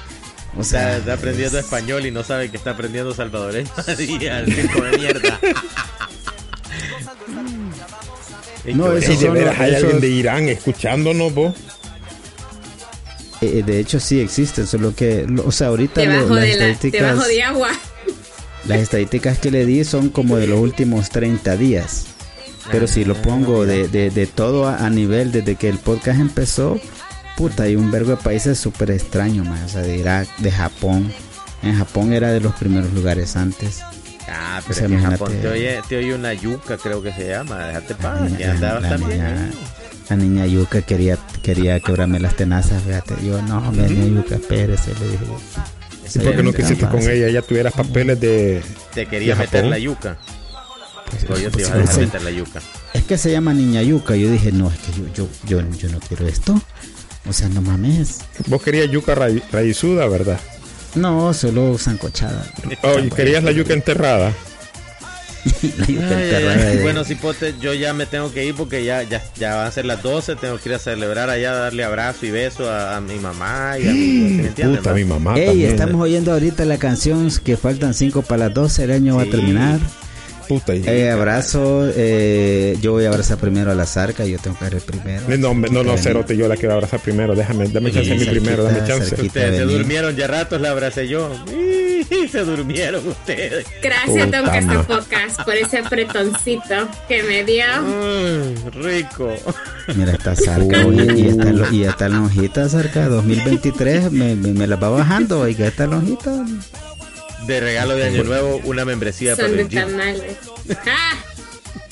O Está, sea, está aprendiendo español y no sabe que está aprendiendo salvadoreño. Así, al circo de mierda. No, eso de veras, hay esos- alguien de Irán escuchándonos, vos. eh, de hecho sí existen, solo que, o sea, ahorita lo- las, de la, estadísticas, debajo de agua. (laughs) las estadísticas que le di son como de los últimos 30 días. Pero si lo pongo de, de, de todo a, a nivel desde que el podcast empezó, puta, hay un verbo de países súper extraños, man. O sea, de Irak, de Japón. En Japón era de los primeros lugares antes. Ah, O pero sea, en imagínate. Japón te oye, te oye una yuca, creo que se llama. Déjate niña- ya andabas también. niña- La niña Yuka quería, quería quebrarme las tenazas, fíjate. Yo, no, la niña Yuka, espérese, le dije. ¿Y por qué no quisiste con ella? Ya tuvieras papeles de. Te quería de meter Japón. la yuca. Pues, Goyo te pues, iba a dejar sí. meter la yuca. Es que se llama niña Yuka. Yo dije, no, es que yo, yo, yo, yo no quiero esto. O sea, no mames. Vos querías yuca ra raízuda, ¿verdad? No, solo zancochada. Oh, y querías la yuca enterrada. (laughs) la yuca Ay, enterrada ay. de- Bueno, cipote, yo ya me tengo que ir porque ya, ya, ya van a ser las 12. Tengo que ir a celebrar allá, darle abrazo y beso a, a mi mamá y a mi, ¿sí entiendes, Puta, mi mamá. Ey, también. estamos oyendo ahorita la canción que faltan 5 para las 12, el año va a terminar. Puta, y- Eh, abrazo, eh, yo voy a abrazar primero a la zarca, yo tengo que ser el primero. No, no, no, no, Cerote, yo la quiero abrazar primero. Déjame, dame chance a mí primero, dame chance. Ustedes se durmieron ya ratos, la abracé yo. Y se durmieron ustedes. Gracias, Don Castapocas, por ese apretoncito que me dio. Mm, rico. Mira, esta zarca, oye, y esta, lo- y esta lonjita zarca 2023 me, me, me la va bajando, oiga, esta lonjita. De regalo de Año Nuevo, una membresía para Son de el gym. Ah,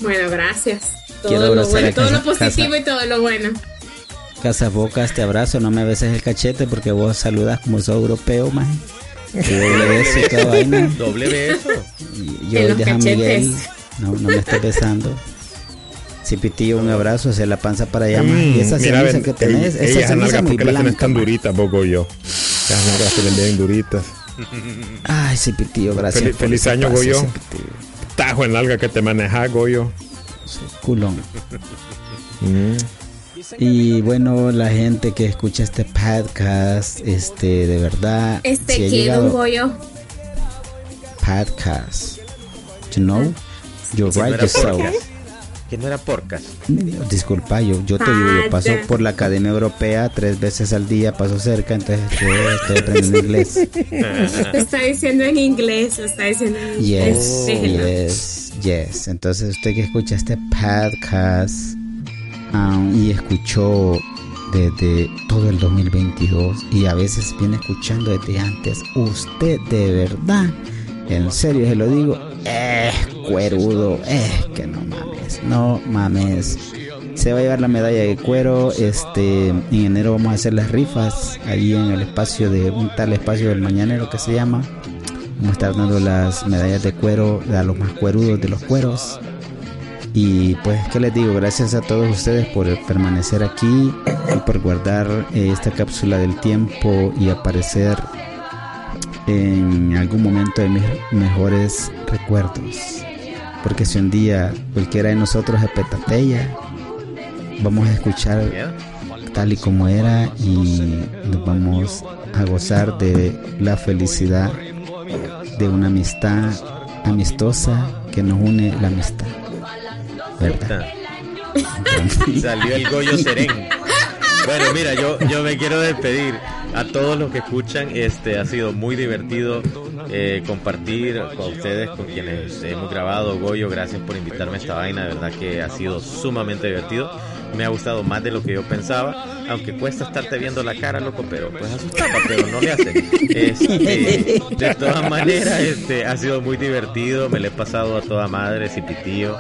bueno, gracias. Quiero Todo lo, abrazar bueno, todo lo positivo casa. y todo lo bueno. Casabocas, te abrazo, no me beses el cachete porque vos saludas como sos europeo. Y doble beso y toda (laughs) vaina. Doble beso. Yo En deja a Miguel, no, no me estés besando. Si pitillo un abrazo hacia la panza para allá. Mm, Y esa mira, ceniza ven, que tenés, ey, esa ceniza nalgas, muy ¿por qué las blanca, tan man. duritas, vos, Goyo? Las nalgas tienen bien duritas. Ay, sí, pitillo, gracias. Feliz, año, pase, Goyo. Tajo en nalga que te manejas, Goyo. Sí, culón. Mm. Y bueno, la gente que escucha este podcast, este, de verdad. Este si que llegado- Don Goyo. podcast. You know? You Que no write era yourself. Que no era porcas. Disculpa, yo, yo te digo, yo paso Vaya. por la Academia Europea tres veces al día, paso cerca, entonces yo estoy aprendiendo inglés. Lo (laughs) está diciendo en inglés, lo está diciendo en inglés. Yes, yes, yes. Entonces usted que escucha este podcast um, y escuchó desde todo el 2022 y a veces viene escuchando desde antes, usted de verdad, en serio se lo digo, es cuerudo, es que no mames, no mames. Se va a llevar la medalla de cuero. Este, en enero vamos a hacer las rifas ahí en el espacio de un tal espacio del mañanero que se llama. Vamos a estar dando las medallas de cuero a los más cuerudos de los cueros. Y pues, ¿qué les digo? Gracias a todos ustedes por permanecer aquí y por guardar eh, esta cápsula del tiempo y aparecer en algún momento de mis mejores recuerdos. Porque si un día cualquiera de nosotros es petateya, vamos a escuchar tal y como era y nos vamos a gozar de la felicidad de una amistad amistosa que nos une la amistad. ¿Verdad? (laughs) Salió el Goyo Serén. Bueno, mira, yo, yo me quiero despedir a todos los que escuchan. Este ha sido muy divertido eh, compartir con ustedes, con quienes hemos grabado. Goyo, gracias por invitarme a esta vaina. De verdad que ha sido sumamente divertido. Me ha gustado más de lo que yo pensaba. Aunque cuesta estarte viendo la cara, loco, pero pues asustaba, pero no le hace. Este, de todas maneras, este ha sido muy divertido. Me le he pasado a toda madre, Cipitío.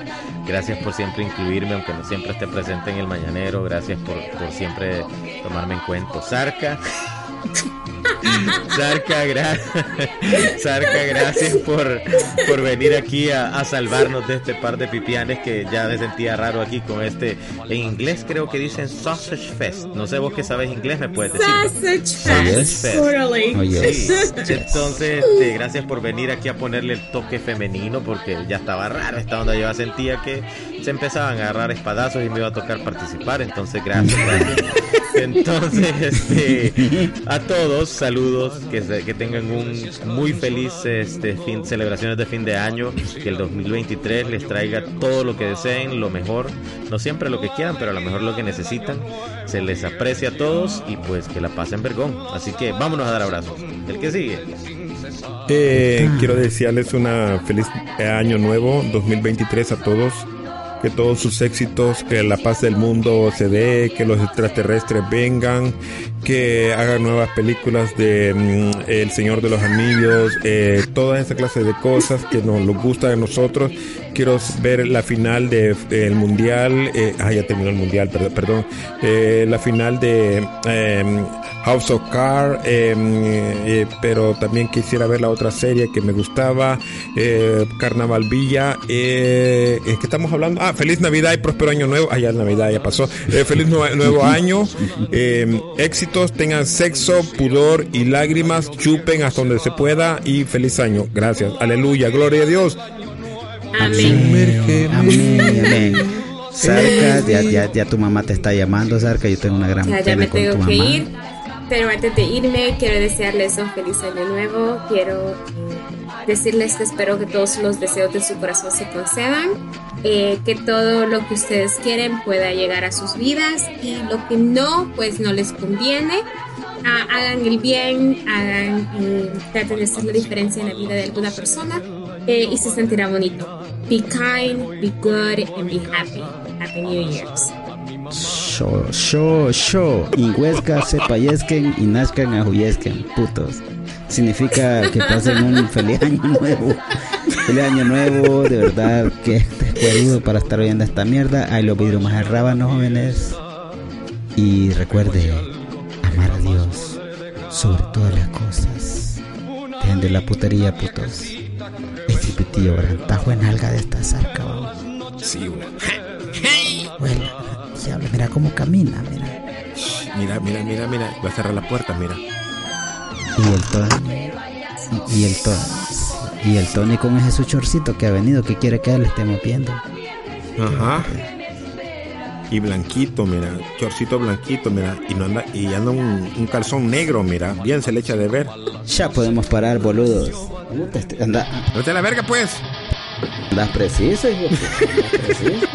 Gracias por siempre incluirme, aunque no siempre esté presente en el mañanero. Gracias por, por siempre tomarme en cuenta. Zarca. (laughs) Zarca, gra- Zarca, gracias por, por venir aquí a, a salvarnos de este par de pipianes que ya me sentía raro aquí con este. En inglés creo que dicen Sausage Fest. No sé vos que sabes inglés, me puedes decir. Sausage Fest. Totally. Oh, yes. Sí. Entonces, este, gracias por venir aquí a ponerle el toque femenino porque ya estaba raro esta onda. Yo sentía que se empezaban a agarrar espadazos y me iba a tocar participar, entonces gracias. Entonces, este, a todos, saludos, que, que tengan un muy feliz este, fin, celebraciones de fin de año, que el 2023 les traiga todo lo que deseen, lo mejor, no siempre lo que quieran, pero a lo mejor lo que necesitan, se les aprecia a todos y pues que la pasen vergón. Así que vámonos a dar abrazos. El que sigue. Eh, quiero desearles una feliz año nuevo 2023 a todos. Que todos sus éxitos, que la paz del mundo se dé, que los extraterrestres vengan, que hagan nuevas películas de mm, El Señor de los Anillos, eh, toda esa clase de cosas que nos, nos gusta a nosotros. Quiero ver la final de- del Mundial, eh, ah, ya terminó el Mundial, perdón, perdón, Eh, la final de em, House of Cards, em, eh, pero también quisiera ver la otra serie que me gustaba, eh, Carnaval Villa, eh, ¿es que estamos hablando? Ah, feliz Navidad y próspero año nuevo, ah, ya Navidad ya pasó, Eh, feliz nue- nuevo año, em, tengan sexo, pudor y lágrimas, chupen hasta donde se pueda y feliz año, gracias, aleluya, gloria a Dios. Amén, amén. (laughs) Sarca, ya, ya, ya tu mamá te está llamando, Sarca. Yo tengo una gran Ya, ya pena me con tu tengo que mamá. ir. Pero antes de irme, quiero desearles un feliz año nuevo. Quiero eh, decirles que espero que todos los deseos de su corazón se concedan. eh, que todo lo que ustedes quieren pueda llegar a sus vidas y lo que no, pues no les conviene. Ah, hagan el bien, hagan, eh, traten de hacer la diferencia en la vida de alguna persona eh, y se sentirá bonito. Be kind, be good, and be happy. Happy New Year's. Show, show, show. En Huesca se payezquen y nazcan a huyesquen, putos. Significa que pasen un (laughs) feliz año nuevo. Feliz año nuevo, de verdad que descuerido para estar oyendo esta mierda. Ahí los vidrios más al rábano, jóvenes. Y recuerde, amar a Dios sobre todas las cosas. Dejen de la putería, putos. Este pitillo, ¿verdad? Está buena alga de esta zarca. Sí, güey. Bueno, diablo, mira cómo camina, mira. Mira, mira, mira, mira. Voy a cerrar la puerta, mira. Y el Tony. Y, el Tony. Y el Tony con ese su chorcito que ha venido, que quiere que le estemos viendo. Ajá. Y blanquito, mira. Chorcito blanquito, mira. Y no anda, y anda un, un calzón negro, mira. Bien se le echa de ver. Ya podemos parar, boludos. Anda, Vete a la verga, pues. andas preciso, hijo. andas preciso.